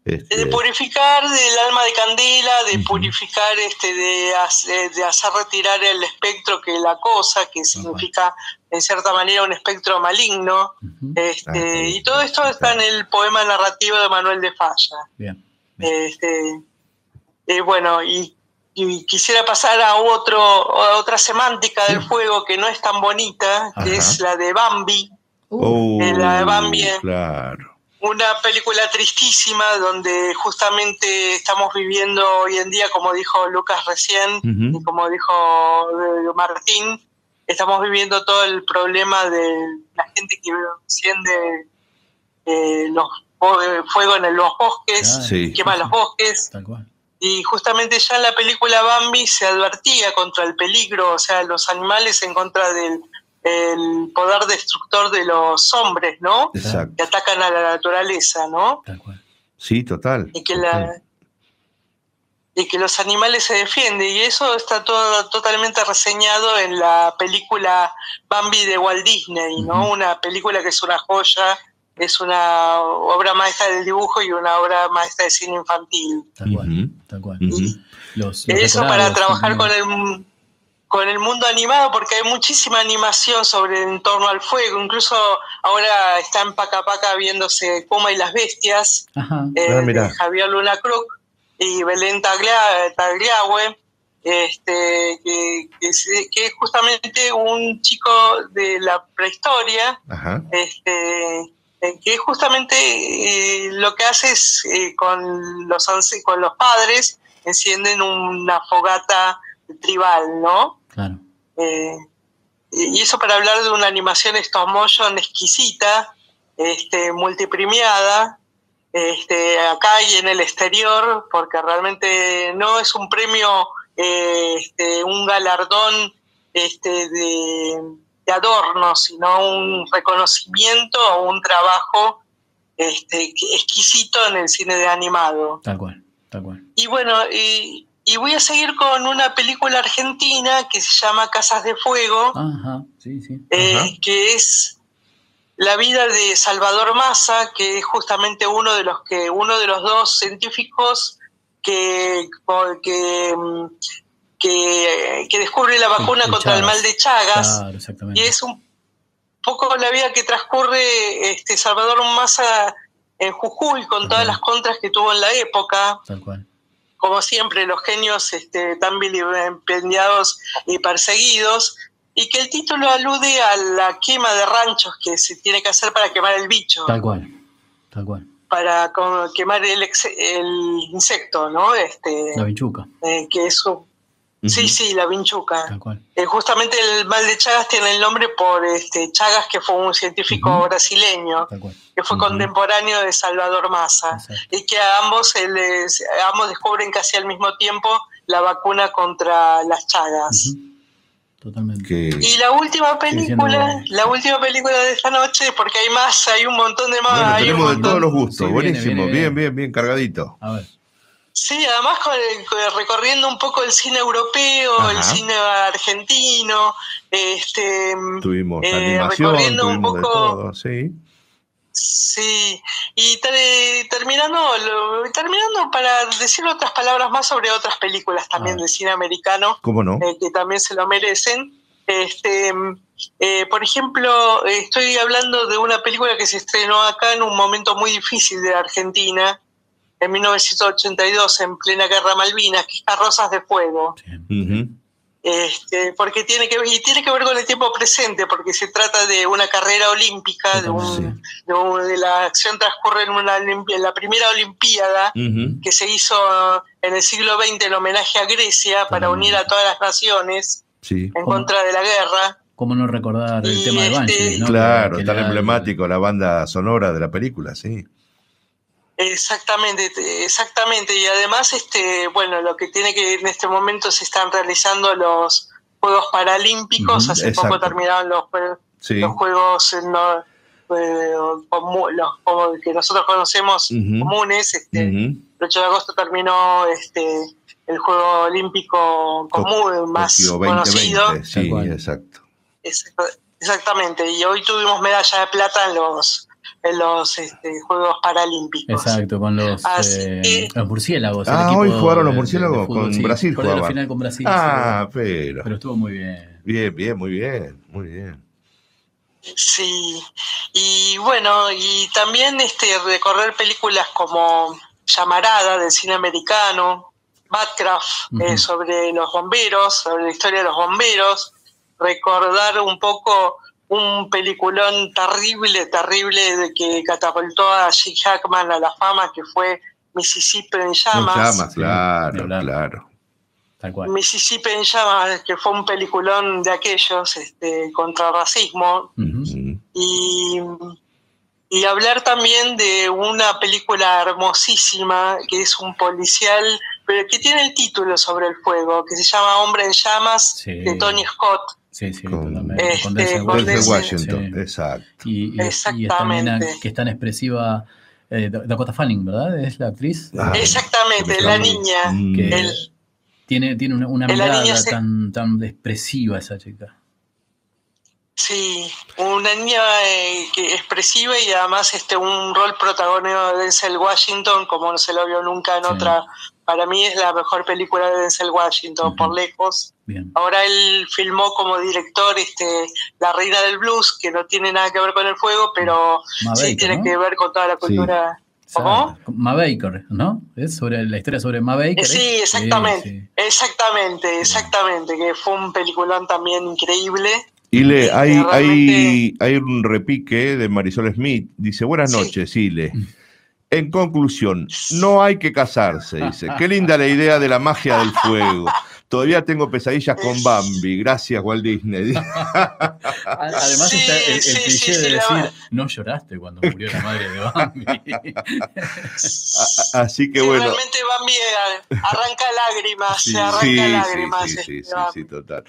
Speaker 5: Este,
Speaker 15: de purificar del alma de candela, de purificar, este, de, hacer, de hacer retirar el espectro que la cosa, que significa en cierta manera un espectro maligno. este, y todo esto está en el poema narrativo de Manuel de Falla.
Speaker 4: Bien.
Speaker 15: Este, eh, bueno, y, y quisiera pasar a otro, a otra semántica del fuego que no es tan bonita, que es la de Bambi.
Speaker 5: oh,
Speaker 15: eh, la de Bambi, eh.
Speaker 5: Claro.
Speaker 15: Una película tristísima donde justamente estamos viviendo hoy en día, como dijo Lucas recién, y como dijo eh, Martín, estamos viviendo todo el problema de la gente que enciende eh, los eh, fuego en los bosques,
Speaker 5: Sí.
Speaker 15: quema los bosques.
Speaker 4: Tal cual.
Speaker 15: Y justamente ya en la película Bambi se advertía contra el peligro, o sea, los animales en contra del el poder destructor de los hombres, ¿no?
Speaker 5: Exacto.
Speaker 15: Que atacan a la naturaleza, ¿no?
Speaker 5: Sí, total.
Speaker 15: Y que la y que los animales se defienden y eso está todo totalmente reseñado en la película Bambi de Walt Disney, ¿no? Una película que es una joya, es una obra maestra del dibujo y una obra maestra de cine infantil.
Speaker 4: Tal cual. Tal cual. Los, los
Speaker 15: Eso para trabajar con el con el mundo animado porque hay muchísima animación sobre en torno al fuego, incluso ahora está en Paca Paca viéndose Puma y las bestias,
Speaker 4: Ajá.
Speaker 15: eh,
Speaker 5: Ah,
Speaker 15: de Javier Luna Cruz y Belén Taglia- Tagliahue, este, que, que es, que es justamente un chico de la prehistoria,
Speaker 5: Ajá.
Speaker 15: este, eh, que justamente eh, lo que hace es eh, con los con los padres encienden una fogata tribal, ¿no?
Speaker 4: Claro.
Speaker 15: Eh, y eso para hablar de una animación stop motion exquisita, este, multipremiada, este, acá y en el exterior, porque realmente no es un premio, eh, este, un galardón este, de, de adorno, sino un reconocimiento o un trabajo este, exquisito en el cine de animado.
Speaker 4: Tal cual. Tal cual.
Speaker 15: Y bueno, y, y voy a seguir con una película argentina que se llama Casas de Fuego,
Speaker 4: Ajá. Sí, sí.
Speaker 15: eh, que es la vida de Salvador Massa, que es justamente uno de los que uno de los dos científicos que que, mm, que, que descubre la vacuna contra el mal de Chagas.
Speaker 4: Claro, exactamente.
Speaker 15: Y es un poco la vida que transcurre este Salvador Massa en Jujuy con todas las contras que tuvo en la época.
Speaker 4: Tal cual.
Speaker 15: Como siempre, los genios este, tan vilipendiados y perseguidos. Y que el título alude a la quema de ranchos que se tiene que hacer para quemar el bicho,
Speaker 4: Tal cual. Tal cual.
Speaker 15: para quemar el, ex- el insecto, ¿no? Este,
Speaker 4: La bichuca.
Speaker 15: eh, que es un- Sí, sí, la vinchuca. Eh, justamente el mal de Chagas tiene el nombre por este, Chagas, que fue un científico brasileño, que fue contemporáneo de Salvador Massa, y que a ambos, se les- ambos descubren casi al mismo tiempo la vacuna contra las Chagas.
Speaker 4: Totalmente.
Speaker 15: Y la última película, la última película de esta noche, porque hay más, hay un montón de más.
Speaker 5: Bueno,
Speaker 15: hay un
Speaker 5: tenemos de
Speaker 15: montón.
Speaker 5: todos los gustos.
Speaker 4: Sí, viene,
Speaker 5: Buenísimo.
Speaker 4: viene,
Speaker 5: bien, bien, bien cargadito.
Speaker 4: A ver.
Speaker 15: Sí, además con el- recorriendo un poco el cine europeo, el cine argentino, este,
Speaker 5: Tuvimos
Speaker 15: eh,
Speaker 5: animación,
Speaker 15: recorriendo un
Speaker 5: de
Speaker 15: poco-
Speaker 5: todo, sí.
Speaker 15: Sí, y ter- terminando, lo- terminando para decir otras palabras más sobre otras películas también del cine americano,
Speaker 5: ¿Cómo no?
Speaker 15: eh, que también se lo merecen. Este, eh, por ejemplo, estoy hablando de una película que se estrenó acá en un momento muy difícil de Argentina, en 1982, en plena guerra Malvinas, que es Carrozas de Fuego. Este, porque tiene que ver, y tiene que ver con el tiempo presente, porque se trata de una carrera olímpica, de, un- de, un- de la acción transcurre en, una, en la primera Olimpiada que se hizo en el siglo XX en homenaje a Grecia para unir a todas las naciones
Speaker 5: Sí.
Speaker 15: en contra de la guerra.
Speaker 4: ¿Cómo no recordar el
Speaker 15: Y
Speaker 4: tema de
Speaker 15: este-
Speaker 4: Banshees, no?
Speaker 5: Claro,
Speaker 4: Que- que
Speaker 5: tan emblemático la banda sonora de la película, sí.
Speaker 15: Exactamente, te- exactamente. Y además, este, bueno, lo que tiene que en este momento se están realizando los Juegos Paralímpicos. Hace poco terminaron los,
Speaker 5: Sí.
Speaker 15: los Juegos eh, no, eh, los como que nosotros conocemos comunes. Este. El 8 de agosto terminó este, el Juego Olímpico común más conocido.
Speaker 5: 2020, sí, exacto.
Speaker 15: Exact- Exactamente. Y hoy tuvimos medalla de plata en los en los este, Juegos Paralímpicos.
Speaker 4: Exacto, con los, eh,
Speaker 15: que-
Speaker 4: los murciélagos.
Speaker 5: Ah, hoy jugaron los
Speaker 4: de- de-
Speaker 5: murciélagos
Speaker 4: fútbol,
Speaker 5: con
Speaker 4: sí.
Speaker 5: Brasil.
Speaker 4: Perdió la
Speaker 5: jugaban.
Speaker 4: final con Brasil.
Speaker 5: Ah,
Speaker 4: sí,
Speaker 5: pero.
Speaker 4: pero estuvo muy bien.
Speaker 5: Bien, bien, muy bien, muy bien.
Speaker 15: Sí, y bueno, y también este recorrer películas como Llamarada del cine americano, Batcraft eh, sobre los bomberos, sobre la historia de los bomberos, recordar un poco un peliculón terrible, terrible, de que catapultó a Jim Hackman a la fama, que fue Mississippi en llamas.
Speaker 5: Llamas, claro, claro.
Speaker 4: Tal cual.
Speaker 15: Mississippi en llamas, que fue un peliculón de aquellos este, contra el racismo. y, y hablar también de una película hermosísima, que es un policial, pero que tiene el título sobre el fuego, que se llama Hombre en llamas, de Tony Scott.
Speaker 4: Sí, sí,
Speaker 5: Con,
Speaker 4: totalmente.
Speaker 15: Este,
Speaker 4: Con Denzel
Speaker 5: Washington, exacto.
Speaker 4: Y, y- y es también
Speaker 15: Exactamente.
Speaker 4: que es tan expresiva eh, Dakota Fanning, ¿verdad? Es la actriz.
Speaker 5: Ah,
Speaker 15: Exactamente, la niña.
Speaker 5: Mm.
Speaker 4: Que
Speaker 15: El-
Speaker 4: tiene, tiene una, mirada
Speaker 15: se-
Speaker 4: tan, tan expresiva esa chica.
Speaker 15: Sí, una niña eh, que expresiva y además este un rol protagonista de Denzel Washington, como no se lo vio nunca en
Speaker 4: Sí.
Speaker 15: otra. Para mí es la mejor película de Denzel Washington, por lejos.
Speaker 4: Bien.
Speaker 15: Ahora él filmó como director este La Reina del Blues, que no tiene nada que ver con el fuego, pero
Speaker 4: Ma
Speaker 15: sí tiene
Speaker 4: ¿no?
Speaker 15: que ver con toda la cultura. ¿Cómo?
Speaker 4: Ma Baker, ¿no? Es sobre la historia sobre Ma Baker.
Speaker 15: Eh, sí,
Speaker 4: ¿eh?
Speaker 15: exactamente,
Speaker 4: Sí,
Speaker 15: exactamente, exactamente, que fue un peliculón también increíble.
Speaker 5: Ile, hay,
Speaker 15: realmente-
Speaker 5: hay, hay un repique de Marisol Smith. Dice, buenas noches, Ile. En conclusión, no hay que casarse, dice. Qué linda la idea de la magia del fuego. Todavía tengo pesadillas con Bambi. Gracias, Walt Disney.
Speaker 4: Además
Speaker 15: Sí,
Speaker 4: está el, el
Speaker 15: sí,
Speaker 4: cliché
Speaker 15: sí,
Speaker 4: de decir, no lloraste cuando murió la madre de Bambi.
Speaker 5: Así que
Speaker 15: Sí,
Speaker 5: bueno.
Speaker 15: realmente Bambi eh, arranca lágrimas,
Speaker 5: Sí,
Speaker 15: se arranca
Speaker 5: sí, sí,
Speaker 15: lágrimas.
Speaker 5: sí,
Speaker 15: este,
Speaker 5: sí, sí, sí, total.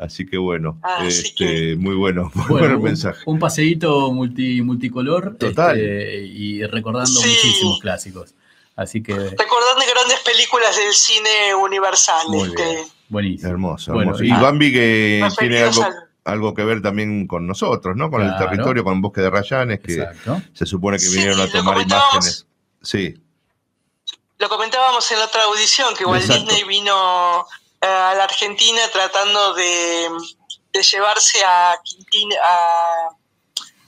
Speaker 5: Así que bueno,
Speaker 15: Así
Speaker 5: este, muy bueno, muy
Speaker 4: Bueno,
Speaker 5: buen
Speaker 4: un,
Speaker 5: mensaje.
Speaker 4: un paseíto multi, multicolor
Speaker 5: Total.
Speaker 4: este, y recordando
Speaker 15: Sí.
Speaker 4: muchísimos clásicos. Así que
Speaker 15: Recordando grandes películas del cine universal.
Speaker 4: muy
Speaker 15: este,
Speaker 4: bien, buenísimo.
Speaker 5: Hermoso,
Speaker 4: Bueno,
Speaker 5: hermoso. Y
Speaker 4: ah,
Speaker 5: Bambi que tiene algo,
Speaker 15: al-
Speaker 5: algo que ver también con nosotros, ¿no? Con el territorio, con el bosque de Rayanes, que
Speaker 4: Exacto.
Speaker 5: se supone que
Speaker 15: Sí,
Speaker 5: vinieron a tomar imágenes. Sí,
Speaker 15: Lo comentábamos en la otra audición, que Walt
Speaker 5: Exacto.
Speaker 15: Disney vino a la Argentina tratando de, de llevarse a, Quintín, a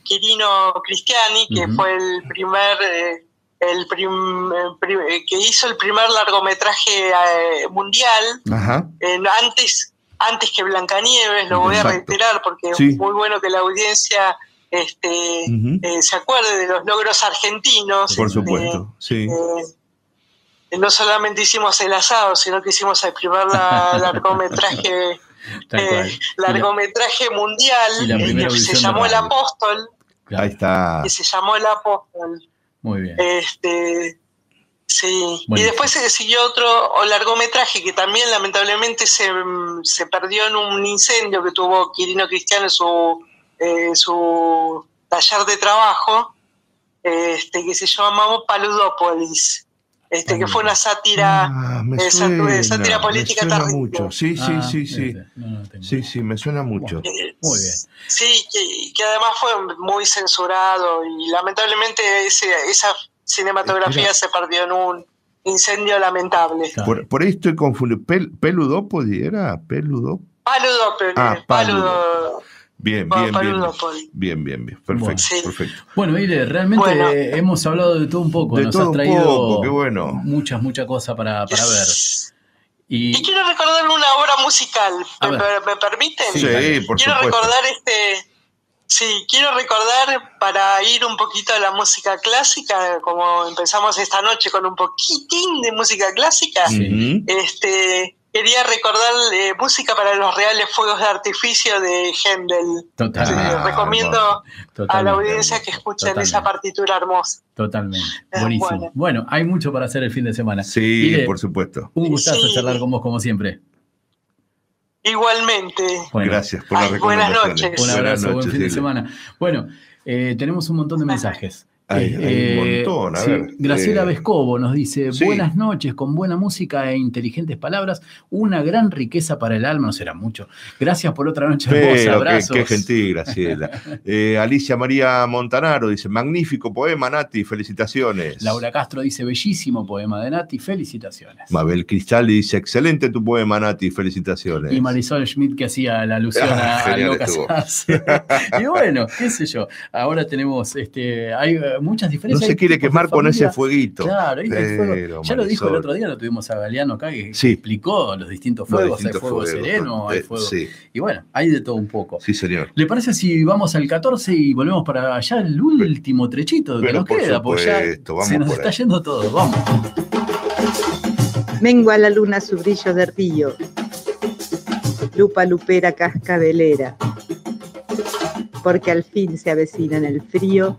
Speaker 15: Quirino Cristiani, que fue el primer... eh, el prim- prim- eh, que hizo el primer largometraje eh, mundial
Speaker 5: ajá.
Speaker 15: antes antes que Blancanieves, lo voy a reiterar porque
Speaker 5: Sí.
Speaker 15: es muy bueno que la audiencia este, eh, se acuerde de los logros argentinos.
Speaker 5: Por
Speaker 15: este,
Speaker 5: supuesto, sí.
Speaker 15: No solamente hicimos el asado, sino que hicimos el primer la- largometraje eh,
Speaker 4: cual. Y la-
Speaker 15: largometraje mundial
Speaker 4: y la
Speaker 15: eh, que se llamó El. Apóstol,
Speaker 4: claro,
Speaker 5: Ahí está.
Speaker 15: que se llamó El Apóstol.
Speaker 4: Muy bien.
Speaker 15: Este, sí.
Speaker 4: Buenísimo.
Speaker 15: Y después se siguió otro largometraje que también lamentablemente se, mm, se perdió en un incendio que tuvo Quirino Cristiano en su, eh, su taller de trabajo, este, que se llamaba Paludópolis, este, que fue una sátira,
Speaker 5: Ah, me
Speaker 15: eh,
Speaker 5: suena,
Speaker 15: sátira
Speaker 5: me
Speaker 15: política
Speaker 5: suena
Speaker 15: terrible.
Speaker 5: mucho. Sí, sí,
Speaker 4: Ah,
Speaker 5: sí, sí.
Speaker 4: No, no.
Speaker 5: Sí, sí, me suena mucho.
Speaker 15: Eh,
Speaker 4: Muy bien.
Speaker 15: Sí, que, que además fue muy censurado y lamentablemente ese, esa cinematografía se perdió en un incendio lamentable.
Speaker 4: Claro.
Speaker 5: Por, por ahí estoy confundido. Pel, ¿Peludópodi era? ¿Peludópodi?
Speaker 15: Paludópolis.
Speaker 5: Ah,
Speaker 15: Paludo-
Speaker 5: Bien, bien, bien. Bien, bien, bien. Perfecto,
Speaker 4: Bueno.
Speaker 15: Sí.
Speaker 5: perfecto.
Speaker 4: Bueno, Ile, realmente
Speaker 15: Bueno.
Speaker 4: hemos hablado de todo un poco.
Speaker 5: De
Speaker 4: Nos
Speaker 5: todo
Speaker 4: has
Speaker 5: un
Speaker 4: traído
Speaker 5: poco, qué bueno.
Speaker 4: muchas, muchas cosas para, para ver.
Speaker 15: Y
Speaker 4: Y
Speaker 15: quiero recordar una obra musical. ¿Me, me permiten?
Speaker 5: Sí, por
Speaker 15: quiero
Speaker 5: supuesto.
Speaker 15: recordar este. Sí, quiero recordar para ir un poquito a la música clásica, como empezamos esta noche con un poquitín de música clásica.
Speaker 5: Ujú.
Speaker 15: Este, quería recordar eh, música para los reales fuegos de artificio de Händel. Eh,
Speaker 5: Ah,
Speaker 15: recomiendo a la audiencia que escuchen
Speaker 4: Totalmente.
Speaker 15: esa partitura hermosa.
Speaker 4: Totalmente.
Speaker 15: Eh,
Speaker 4: Buenísimo.
Speaker 15: bueno.
Speaker 4: Bueno. hay mucho para hacer el fin de semana.
Speaker 5: Sí, por supuesto.
Speaker 4: Un gustazo
Speaker 15: Sí.
Speaker 4: charlar con vos como siempre.
Speaker 15: Igualmente.
Speaker 4: Bueno,
Speaker 5: Gracias por las
Speaker 15: Ay, buenas noches.
Speaker 4: Un
Speaker 5: Buenas
Speaker 4: abrazo, buen fin de semana. Bueno, eh, tenemos un montón de mensajes.
Speaker 5: Hay-
Speaker 4: Eh,
Speaker 5: hay un montón, a
Speaker 4: sí,
Speaker 5: ver,
Speaker 4: Graciela
Speaker 5: eh,
Speaker 4: Vescovo nos dice,
Speaker 5: sí.
Speaker 4: buenas noches, con buena música e inteligentes palabras, una gran riqueza para el alma, no será mucho. Gracias por otra noche hermosa,
Speaker 5: qué,
Speaker 4: abrazos.
Speaker 5: qué gentil, Graciela. Eh, Alicia María Montanaro dice, magnífico poema, Nati, felicitaciones.
Speaker 4: Laura Castro dice, bellísimo poema de Nati, felicitaciones.
Speaker 5: Mabel Cristal dice, excelente tu poema, Nati, felicitaciones.
Speaker 4: Y Marisol Schmidt que hacía la alusión
Speaker 5: Ah,
Speaker 4: a, a casarse. y bueno, qué sé yo. Ahora tenemos, este, hay muchas
Speaker 5: No
Speaker 4: diferencias.
Speaker 5: se
Speaker 4: Hay
Speaker 5: quiere quemar con ese fueguito.
Speaker 4: Claro, ahí hay fuego. Ya lo dijo el otro día, lo tuvimos a Galeano acá, que
Speaker 5: Sí.
Speaker 4: explicó los distintos
Speaker 5: Los
Speaker 4: fuegos.
Speaker 5: distintos
Speaker 4: hay fuego
Speaker 5: fuegos,
Speaker 4: sereno, hay
Speaker 5: eh,
Speaker 4: fuego.
Speaker 5: sí.
Speaker 4: Y bueno, hay de todo un poco.
Speaker 5: Sí, señor.
Speaker 4: ¿Le parece si vamos al 14 y volvemos para allá el último trechito que
Speaker 5: Pero
Speaker 4: nos
Speaker 5: por
Speaker 4: queda? Porque ya
Speaker 5: vamos
Speaker 4: se nos
Speaker 5: por
Speaker 4: está
Speaker 5: ahí.
Speaker 4: yendo todo. Vamos.
Speaker 9: Mengua la luna su brillo de río. Lupa lupera cascabelera. Porque al fin se avecina en el frío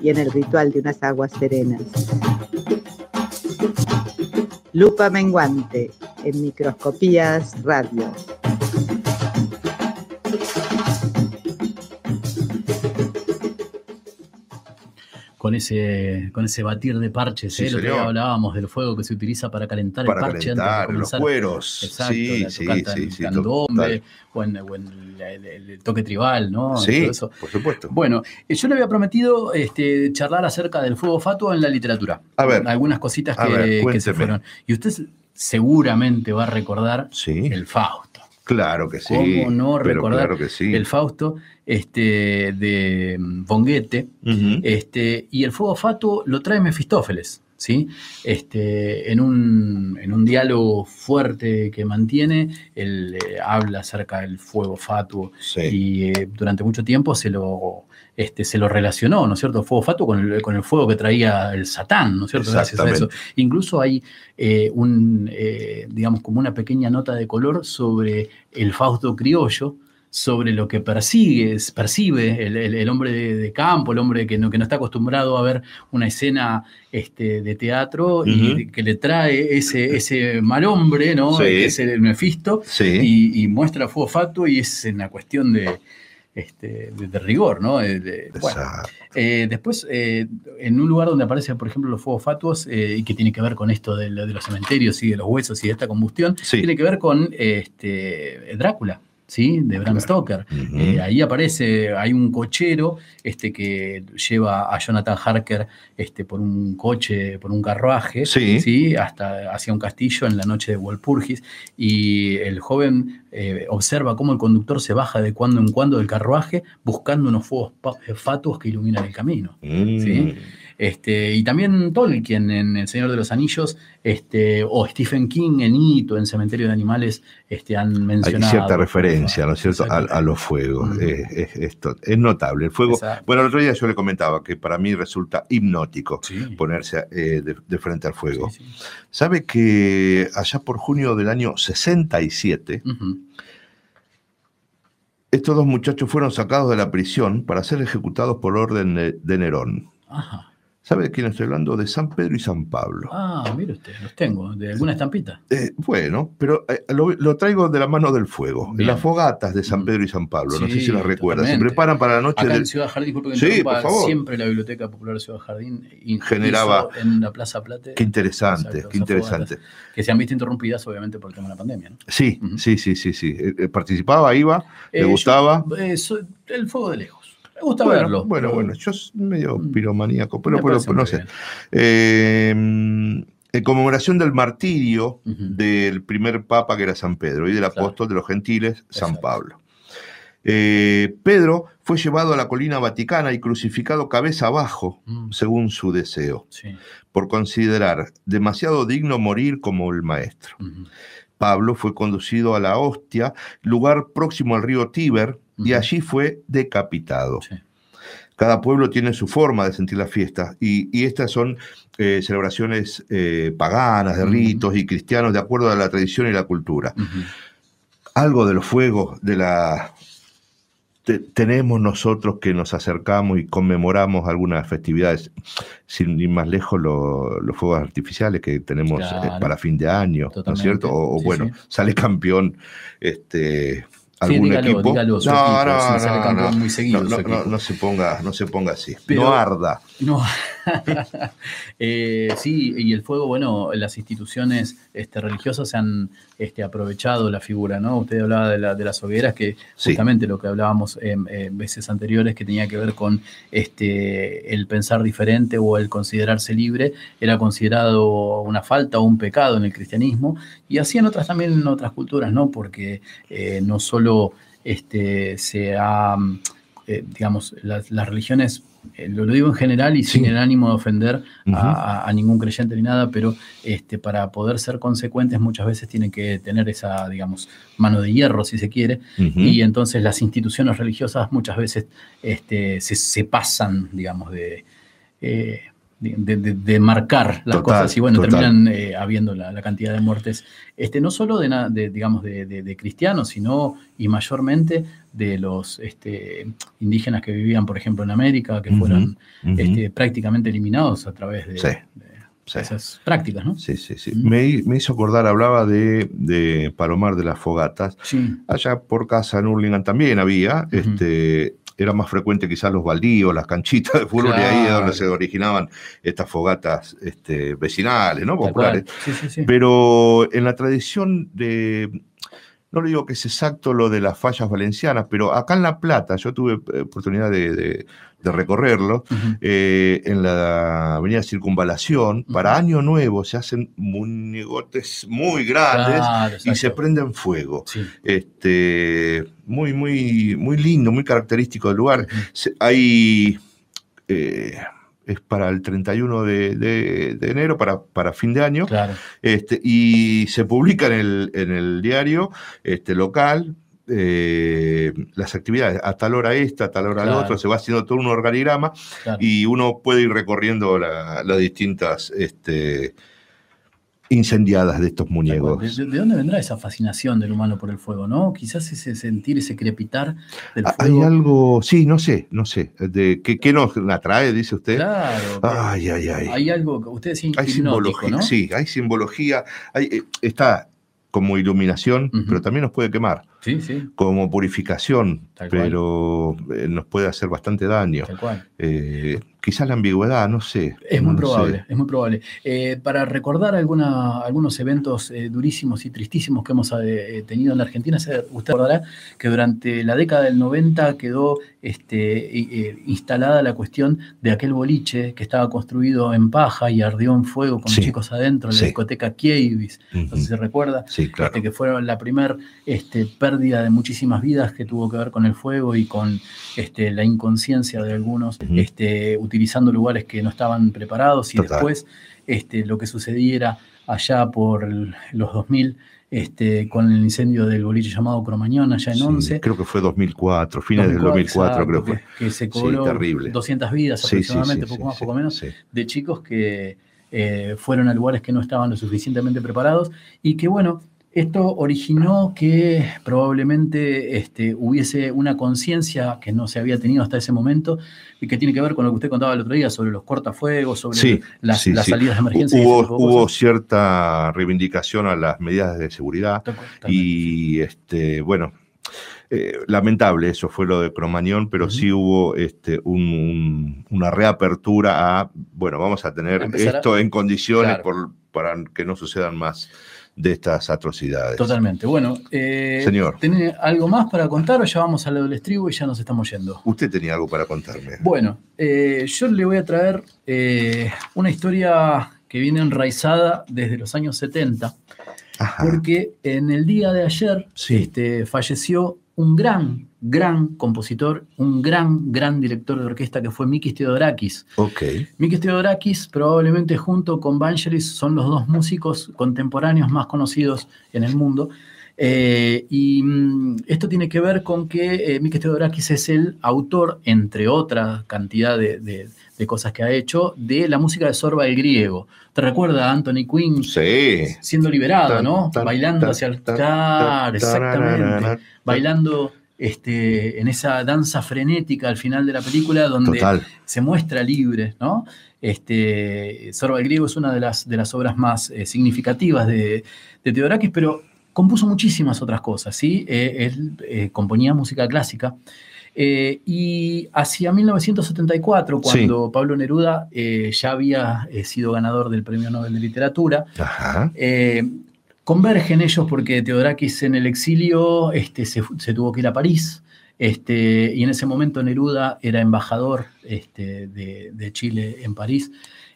Speaker 9: y en el ritual de unas aguas serenas. Lupa menguante en microscopías radio.
Speaker 4: Con ese, con ese batir de parches,
Speaker 5: Sí,
Speaker 4: ¿eh? Día
Speaker 5: señor.
Speaker 4: hablábamos del fuego que se utiliza para calentar
Speaker 5: Para
Speaker 4: el parche
Speaker 5: calentar,
Speaker 4: antes de
Speaker 5: los
Speaker 4: comenzar.
Speaker 5: cueros.
Speaker 4: Exacto,
Speaker 5: Sí,
Speaker 4: la tocata
Speaker 5: sí,
Speaker 4: en
Speaker 5: sí,
Speaker 4: candombe, o en, o en la- el, el toque tribal, ¿no?
Speaker 5: Sí,
Speaker 4: todo eso.
Speaker 5: por supuesto.
Speaker 4: Bueno, eh, yo le había prometido este, charlar acerca del fuego fatuo en la literatura.
Speaker 5: A ver.
Speaker 4: Algunas cositas que,
Speaker 5: ver,
Speaker 4: que se fueron. Y usted seguramente va a recordar el Fausto.
Speaker 5: Claro que sí.
Speaker 4: ¿Cómo no
Speaker 5: pero
Speaker 4: recordar
Speaker 5: Claro que sí.
Speaker 4: el Fausto este, de mm?
Speaker 5: Ujú.
Speaker 4: Este, y el fuego fatuo lo trae Mefistófeles, ¿sí? Este, en, un, en un diálogo fuerte que mantiene, él eh, habla acerca del fuego fatuo
Speaker 5: Sí.
Speaker 4: y eh, durante mucho tiempo se lo, este, se lo relacionó, ¿no es cierto? El fuego fatuo con el, con el fuego que traía el Satán, ¿no es cierto? Gracias a eso. Incluso hay eh, un, digamos, como una pequeña nota de color sobre el Fausto criollo, sobre lo que persigue, percibe el, el- el hombre de, de campo, el hombre que no, que no está acostumbrado a ver una escena este, de teatro y que le trae ese, ese mal hombre, ¿no?
Speaker 5: Sí.
Speaker 4: Que es el Mefisto,
Speaker 5: Sí.
Speaker 4: y, y muestra fuego fatuo y es una cuestión de, este, de, de rigor, ¿no? De- bueno, eh, después, eh, en un lugar donde aparecen, por ejemplo, los fuegos fatuos, eh, y que tiene que ver con esto de, lo- de los cementerios y de los huesos y de esta combustión,
Speaker 5: Sí.
Speaker 4: tiene que ver con este, Drácula. ¿Sí? De Bram Stoker. Eh, ahí aparece, hay un cochero este, que lleva a Jonathan Harker este, por un coche, por un carruaje,
Speaker 5: Sí.
Speaker 4: hasta hacia un castillo en la noche de Walpurgis, y el joven eh, observa cómo el conductor se baja de cuando en cuando del carruaje buscando unos fuegos eh, fatuos que iluminan el camino.
Speaker 5: Mm.
Speaker 4: ¿sí? Este, y también Tolkien en El Señor de los Anillos, este, o Stephen King en Hito, en Cementerio de Animales, este, han
Speaker 5: Hay
Speaker 4: mencionado.
Speaker 5: cierta referencia, ¿no es cierto?, a, a los fuegos. Es, es- es notable. El fuego.
Speaker 4: Exacto.
Speaker 5: Bueno, el otro día yo le comentaba que para mí resulta hipnótico ponerse eh, de, de frente al fuego. ¿Sabe que allá por junio del año 67,
Speaker 4: Ujú.
Speaker 5: estos dos muchachos fueron sacados de la prisión para ser ejecutados por orden de, de Nerón?
Speaker 4: Ajá.
Speaker 5: ¿Sabe de quién estoy hablando? De San Pedro y San Pablo.
Speaker 4: Ah, mire usted, los tengo. ¿De alguna estampita?
Speaker 5: Eh, bueno, pero eh, lo, lo traigo de la mano del fuego.
Speaker 4: Bien.
Speaker 5: Las fogatas de San Pedro y San Pablo, no sé si las recuerdan. Se preparan para la noche
Speaker 4: Acá
Speaker 5: del...
Speaker 4: en Ciudad Jardín, disculpe que
Speaker 5: Sí, por favor.
Speaker 4: siempre la Biblioteca Popular de Ciudad Jardín
Speaker 5: Generaba-
Speaker 4: en la Plaza Plate.
Speaker 5: Qué interesante,
Speaker 4: Exacto,
Speaker 5: qué interesante.
Speaker 4: fogatas, Que se han visto interrumpidas, obviamente, por el tema de la pandemia. ¿no?
Speaker 5: Sí, sí, sí, sí, sí. Eh, Participaba, iba, le gustaba.
Speaker 4: soy- el fuego de lejos. Me gusta
Speaker 5: bueno,
Speaker 4: verlo.
Speaker 5: Bueno, bueno, yo soy medio piromaníaco, pero,
Speaker 4: Me
Speaker 5: pero- no sé. Eh, en conmemoración del martirio del primer papa que era San Pedro y del apóstol de los gentiles, San Pablo. Eh, Pedro fue llevado a la colina vaticana y crucificado cabeza abajo,
Speaker 4: Mm.
Speaker 5: según su deseo,
Speaker 4: Sí.
Speaker 5: por considerar demasiado digno morir como el maestro. Pablo fue conducido a la hostia, lugar próximo al río Tíber, y allí fue decapitado. Cada pueblo tiene su forma de sentir la fiesta y, y estas son eh, celebraciones eh, paganas, de ritos y cristianos de acuerdo a la tradición y la cultura. Algo de los fuegos, de la... te- tenemos nosotros que nos acercamos y conmemoramos algunas festividades, sin ir más lejos lo- los fuegos artificiales que tenemos eh, para fin de año, ¿no es cierto? O, o
Speaker 4: Sí,
Speaker 5: bueno,
Speaker 4: sí.
Speaker 5: sale campeón este,
Speaker 4: Sí,
Speaker 5: algún
Speaker 4: dígalo,
Speaker 5: equipo.
Speaker 4: dígalo, su
Speaker 5: no,
Speaker 4: equipo,
Speaker 5: no,
Speaker 4: sí, sale
Speaker 5: no, no.
Speaker 4: muy seguido
Speaker 5: No, no, no, no se ponga, no se ponga así.
Speaker 4: Pero-
Speaker 5: no arda.
Speaker 4: No. Eh, sí, y el fuego, bueno, las instituciones este, religiosas se han este, aprovechado la figura, ¿no? Usted hablaba de, la- de las hogueras, que
Speaker 5: Sí.
Speaker 4: justamente lo que hablábamos en en veces anteriores, que tenía que ver con este, el pensar diferente o el considerarse libre, era considerado una falta o un pecado en el cristianismo, y así en otras también en otras culturas, ¿no? Porque eh, no solo este, se ha, mm, eh, digamos, las, las religiones eh, lo, digo en general y sin el ánimo de ofender a, a- a ningún creyente ni nada, pero este, para poder ser consecuentes muchas veces tienen que tener esa, digamos, mano de hierro, si se quiere, y entonces las instituciones religiosas muchas veces este, se, se pasan, digamos, de, eh, de, de- de- de marcar las
Speaker 5: Total,
Speaker 4: cosas y bueno,
Speaker 5: total.
Speaker 4: terminan eh, habiendo la, la cantidad de muertes, este, no solo de, digamos, de, cristianos, sino y mayormente de los este, indígenas que vivían, por ejemplo, en América, que fueron este, prácticamente eliminados a través de,
Speaker 5: Sí,
Speaker 4: esas prácticas, ¿no?
Speaker 5: Sí, sí, sí. Me, me hizo acordar, hablaba de, de Palomar de las Fogatas.
Speaker 4: Sí.
Speaker 5: Allá por casa en Hurlingham también había, este, era más frecuente quizás los baldíos, las canchitas de fútbol, y ahí es donde se originaban estas fogatas este, vecinales, ¿no? Populares.
Speaker 4: Sí, sí, sí.
Speaker 5: Pero en la tradición de, no le digo que es exacto lo de las fallas valencianas, pero acá en La Plata, yo tuve eh, oportunidad de, de- de recorrerlo, eh, en la avenida Circunvalación, para Año Nuevo se hacen monigotes muy grandes
Speaker 4: Claro,
Speaker 5: y se prenden fuego. Este, muy, muy, muy lindo, muy característico del lugar. Se- hay... eh, es para el 31 de, de- de enero, para, para fin de año. Este, y se publica en el, en el diario este, local eh, las actividades, a tal hora esta, a tal hora la
Speaker 4: Claro.
Speaker 5: otra, se va haciendo todo un organigrama
Speaker 4: Claro.
Speaker 5: y uno puede ir recorriendo la- las distintas este, incendiadas de estos muñecos.
Speaker 4: ¿De, de- de dónde vendrá esa fascinación del humano por el fuego, no? Quizás ese sentir, ese crepitar del
Speaker 5: Ah, Hay
Speaker 4: fuego.
Speaker 5: algo, sí, no sé, no sé, de, ¿qué, qué nos atrae, dice usted?
Speaker 4: Claro.
Speaker 5: Ay, ay, ay.
Speaker 4: Hay algo que usted decía
Speaker 5: Hay simbología,
Speaker 4: ¿no?
Speaker 5: sí, hay simbología, hay, eh, está como iluminación, pero también nos puede quemar,
Speaker 4: Sí, sí,
Speaker 5: como purificación,
Speaker 4: Tal
Speaker 5: pero eh, nos puede hacer bastante daño.
Speaker 4: tal cual.
Speaker 5: Eh, quizás la ambigüedad, no sé.
Speaker 4: Es muy
Speaker 5: no
Speaker 4: probable,
Speaker 5: sé.
Speaker 4: es muy probable. Eh, para recordar alguna- algunos eventos eh, durísimos y tristísimos que hemos tenido en la Argentina, usted recordará que durante la década del 90 quedó este, instalada la cuestión de aquel boliche que estaba construido en paja y ardió en fuego con
Speaker 5: Sí,
Speaker 4: chicos adentro, en la discoteca Kievis, no sé si se recuerda,
Speaker 5: Sí, claro.
Speaker 4: este, que fue la primera este, pérdida de muchísimas vidas que tuvo que ver con el fuego y con este, la inconsciencia de algunos, este, utilizando lugares que no estaban preparados y
Speaker 5: Total.
Speaker 4: después este, lo que sucediera allá por el- los 2000 este, con el incendio del boliche llamado Cromañón, allá en
Speaker 5: Sí,
Speaker 4: 11.
Speaker 5: Creo que fue 2004, fines del 2004 creo que
Speaker 4: que, se
Speaker 5: Sí,
Speaker 4: cobró
Speaker 5: terrible.
Speaker 4: 200 vidas
Speaker 5: Sí, sí,
Speaker 4: aproximadamente,
Speaker 5: sí,
Speaker 4: poco
Speaker 5: sí,
Speaker 4: más,
Speaker 5: sí,
Speaker 4: poco menos,
Speaker 5: sí.
Speaker 4: de chicos que eh, fueron a lugares que no estaban lo suficientemente preparados y que bueno, esto originó que probablemente este, hubiese una conciencia que no se había tenido hasta ese momento y que tiene que ver con lo que usted contaba el otro día sobre los cortafuegos, sobre
Speaker 5: Sí,
Speaker 4: las,
Speaker 5: sí,
Speaker 4: las
Speaker 5: sí.
Speaker 4: salidas de emergencia.
Speaker 5: Hubo, hubo cierta reivindicación a las medidas de seguridad y este, bueno, eh, lamentable eso fue lo de Cromañón, pero sí hubo este, un- un- una reapertura a, bueno, vamos a tener
Speaker 4: a-
Speaker 5: esto en condiciones
Speaker 4: Claro.
Speaker 5: por- para que no sucedan más de estas atrocidades.
Speaker 4: Totalmente. Bueno, eh,
Speaker 5: Señor.
Speaker 4: ¿tiene algo más para contar o ya vamos a lo del estribo y ya nos estamos yendo?
Speaker 5: Usted tenía algo para contarme.
Speaker 4: Bueno, eh, yo le voy a traer eh, una historia que viene enraizada desde los años 70, porque en el día de ayer este, falleció un gran, gran compositor, un gran, gran director de orquesta que fue Mikis Theodorakis.
Speaker 5: Ok.
Speaker 4: Mikis Theodorakis probablemente junto con Vangelis son los dos músicos contemporáneos más conocidos en el mundo. Eh, y mm, esto tiene que ver con que eh, Mikis Theodorakis es el autor, entre otra cantidad de, de- de cosas que ha hecho, de la música de Sorba el griego. ¿Te recuerda a Anthony Quinn siendo liberado, no? Bailando hacia el... Claro, exactamente. Bailando este, en esa danza frenética al final de la película donde
Speaker 5: Total.
Speaker 4: se muestra libre, ¿no? Este, Sorba el griego es una de las, de las obras más eh, significativas de, de pero compuso muchísimas otras cosas, ¿sí? Eh, él eh, componía música clásica. Y hacia 1974, cuando Pablo Neruda ya había sido ganador del Premio Nobel de Literatura,
Speaker 5: Ajá.
Speaker 4: Convergen ellos porque Teodorakis en el exilio este, se, tuvo que ir a París. Este, y en ese momento Neruda era embajador este, de, de Chile en París,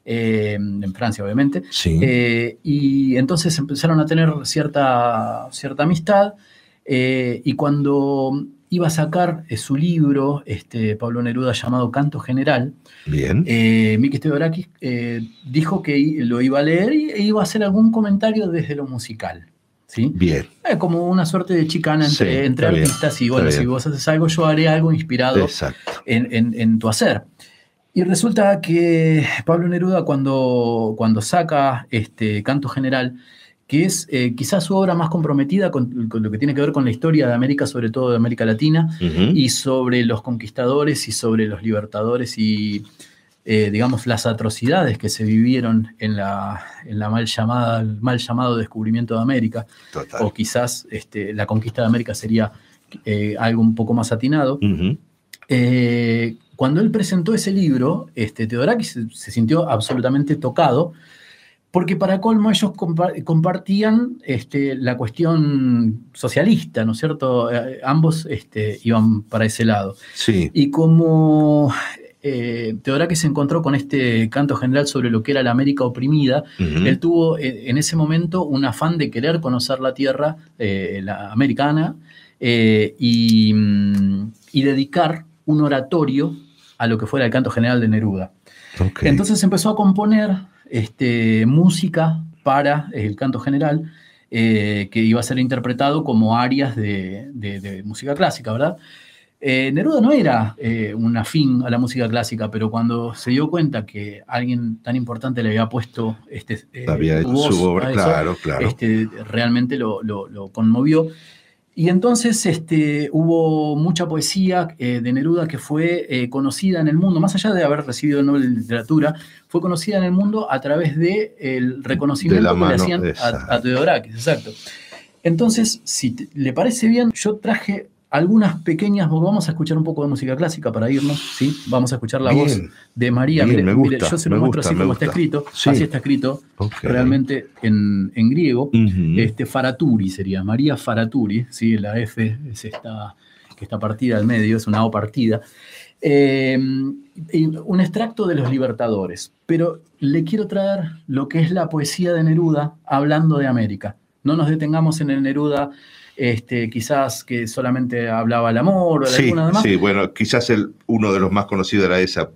Speaker 4: eh, en Francia obviamente.
Speaker 5: Sí.
Speaker 4: Eh, y entonces empezaron a tener cierta, cierta amistad. eh, y cuando iba a sacar eh, su libro, este, Pablo Neruda, llamado Canto General.
Speaker 5: Bien.
Speaker 4: Eh, Miki Teodorakis eh, dijo que lo iba a leer y- e iba a hacer algún comentario desde lo musical. ¿sí?
Speaker 5: Bien.
Speaker 4: Eh, como una suerte de chicana entre,
Speaker 5: Sí,
Speaker 4: entre
Speaker 5: bien,
Speaker 4: artistas y bueno,
Speaker 5: bien.
Speaker 4: si vos haces algo, yo haré algo inspirado
Speaker 5: Exacto.
Speaker 4: en, en- en tu hacer. Y resulta que Pablo Neruda cuando, cuando saca este Canto General, que es eh, quizás su obra más comprometida con, con lo que tiene que ver con la historia de América, sobre todo de América Latina, y sobre los conquistadores y sobre los libertadores y, eh, digamos, las atrocidades que se vivieron en la, en la mal llamada, el mal llamado descubrimiento de América,
Speaker 5: Total.
Speaker 4: o quizás este, la conquista de América sería eh, algo un poco más atinado. Cuando él presentó ese libro, este, Teodorakis se, se sintió absolutamente tocado, porque para colmo ellos compa- compartían este, la cuestión socialista, ¿no es cierto? Eh, ambos este, iban para ese lado.
Speaker 5: Sí.
Speaker 4: Y como eh, Teodorakis se encontró con este canto general sobre lo que era la América oprimida, él tuvo eh, en ese momento un afán de querer conocer la tierra eh, la americana y, mm, y dedicar un oratorio a lo que fuera el canto general de Neruda. Entonces empezó a componer este, música para el canto general, eh, que iba a ser interpretado como arias de, de- de música clásica, ¿verdad? Eh, Neruda no era eh, un afín a la música clásica, pero cuando se dio cuenta que alguien tan importante le había puesto este, eh,
Speaker 5: Había
Speaker 4: voz
Speaker 5: su obra,
Speaker 4: eso,
Speaker 5: claro, claro.
Speaker 4: este, realmente lo, lo- lo conmovió. Y entonces este, hubo mucha poesía eh, de Neruda que fue eh, conocida en el mundo, más allá de haber recibido el Nobel de Literatura, fue conocida en el mundo a través del reconocimiento
Speaker 5: De la
Speaker 4: que le hacían a, a Teodorakis, exacto. Entonces, si te- le parece bien, yo traje algunas pequeñas, vamos a escuchar un poco de música clásica para irnos, ¿sí? Vamos a escuchar la
Speaker 5: Bien.
Speaker 4: voz de María.
Speaker 5: Bien,
Speaker 4: Mire,
Speaker 5: me
Speaker 4: mire,
Speaker 5: gusta,
Speaker 4: yo se lo muestro
Speaker 5: gusta,
Speaker 4: así como está escrito,
Speaker 5: Sí.
Speaker 4: así está escrito, realmente en, en griego. Este, Faraturi sería, María Faraturi, ¿sí? la F es esta que está partida al medio, es una O partida. Eh, un extracto de los libertadores, pero le quiero traer lo que es la poesía de Neruda hablando de América. No nos detengamos en el Neruda, este, quizás que solamente hablaba el amor o de
Speaker 5: Sí,
Speaker 4: alguna demás.
Speaker 5: sí, bueno, quizás el, uno de los más conocidos era esa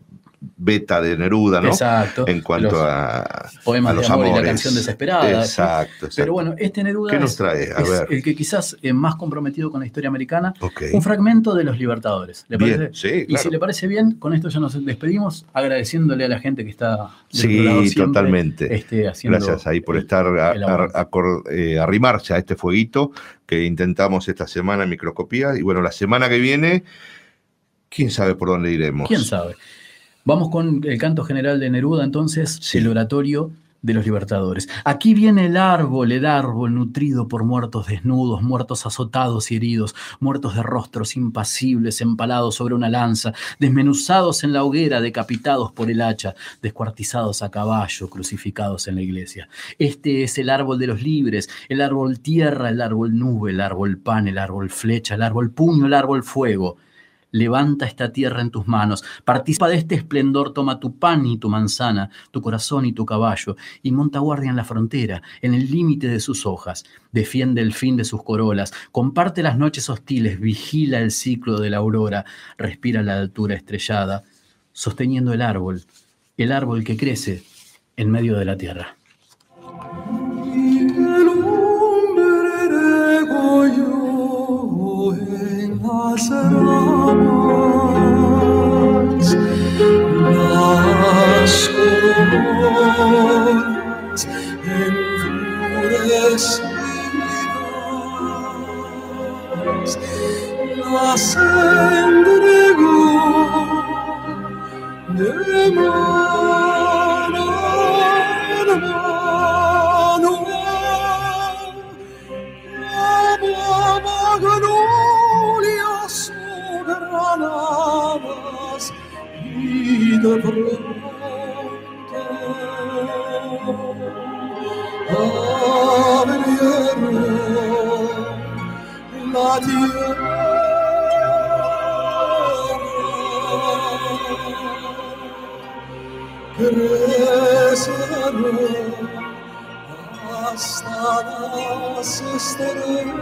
Speaker 5: beta de Neruda, ¿no?
Speaker 4: Exacto.
Speaker 5: En cuanto
Speaker 4: Los
Speaker 5: a,
Speaker 4: poemas
Speaker 5: a los
Speaker 4: de amor y la canción desesperada.
Speaker 5: Exacto, exacto.
Speaker 4: Pero bueno, este Neruda
Speaker 5: ¿Qué nos trae? A
Speaker 4: es
Speaker 5: ver.
Speaker 4: el que quizás es más comprometido con la historia americana.
Speaker 5: Ok.
Speaker 4: Un fragmento de los Libertadores. ¿Le
Speaker 5: Bien,
Speaker 4: parece?
Speaker 5: sí,
Speaker 4: Y
Speaker 5: claro.
Speaker 4: si le parece bien, con esto ya nos despedimos, agradeciéndole a la gente que está
Speaker 5: Sí,
Speaker 4: siempre,
Speaker 5: totalmente.
Speaker 4: este, haciendo
Speaker 5: Gracias ahí por estar a, a- acor- eh, arrimarse a este fueguito que intentamos esta semana en microscopía. Y bueno, la semana que viene, quién sabe por dónde iremos.
Speaker 4: ¿Quién sabe? Vamos con el canto general de Neruda, entonces, el oratorio de los libertadores. Aquí viene el árbol, el árbol nutrido por muertos desnudos, muertos azotados y heridos, muertos de rostros impasibles, empalados sobre una lanza, desmenuzados en la hoguera, decapitados por el hacha, descuartizados a caballo, crucificados en la iglesia. Este es el árbol de los libres, el árbol tierra, el árbol nube, el árbol pan, el árbol flecha, el árbol puño, el árbol fuego. Levanta esta tierra en tus manos, participa de este esplendor, toma tu pan y tu manzana, tu corazón y tu caballo, y monta guardia en la frontera, en el límite de sus hojas, defiende el fin de sus corolas, comparte las noches hostiles, vigila el ciclo de la aurora, respira la altura estrellada, sosteniendo el árbol, el árbol que crece en medio de la tierra.
Speaker 11: El hombre regolló en las ramas las coronas enfurecidas las entregó de mano alabas y de pronto abrieron la tierra. Crecerá hasta las estrellas.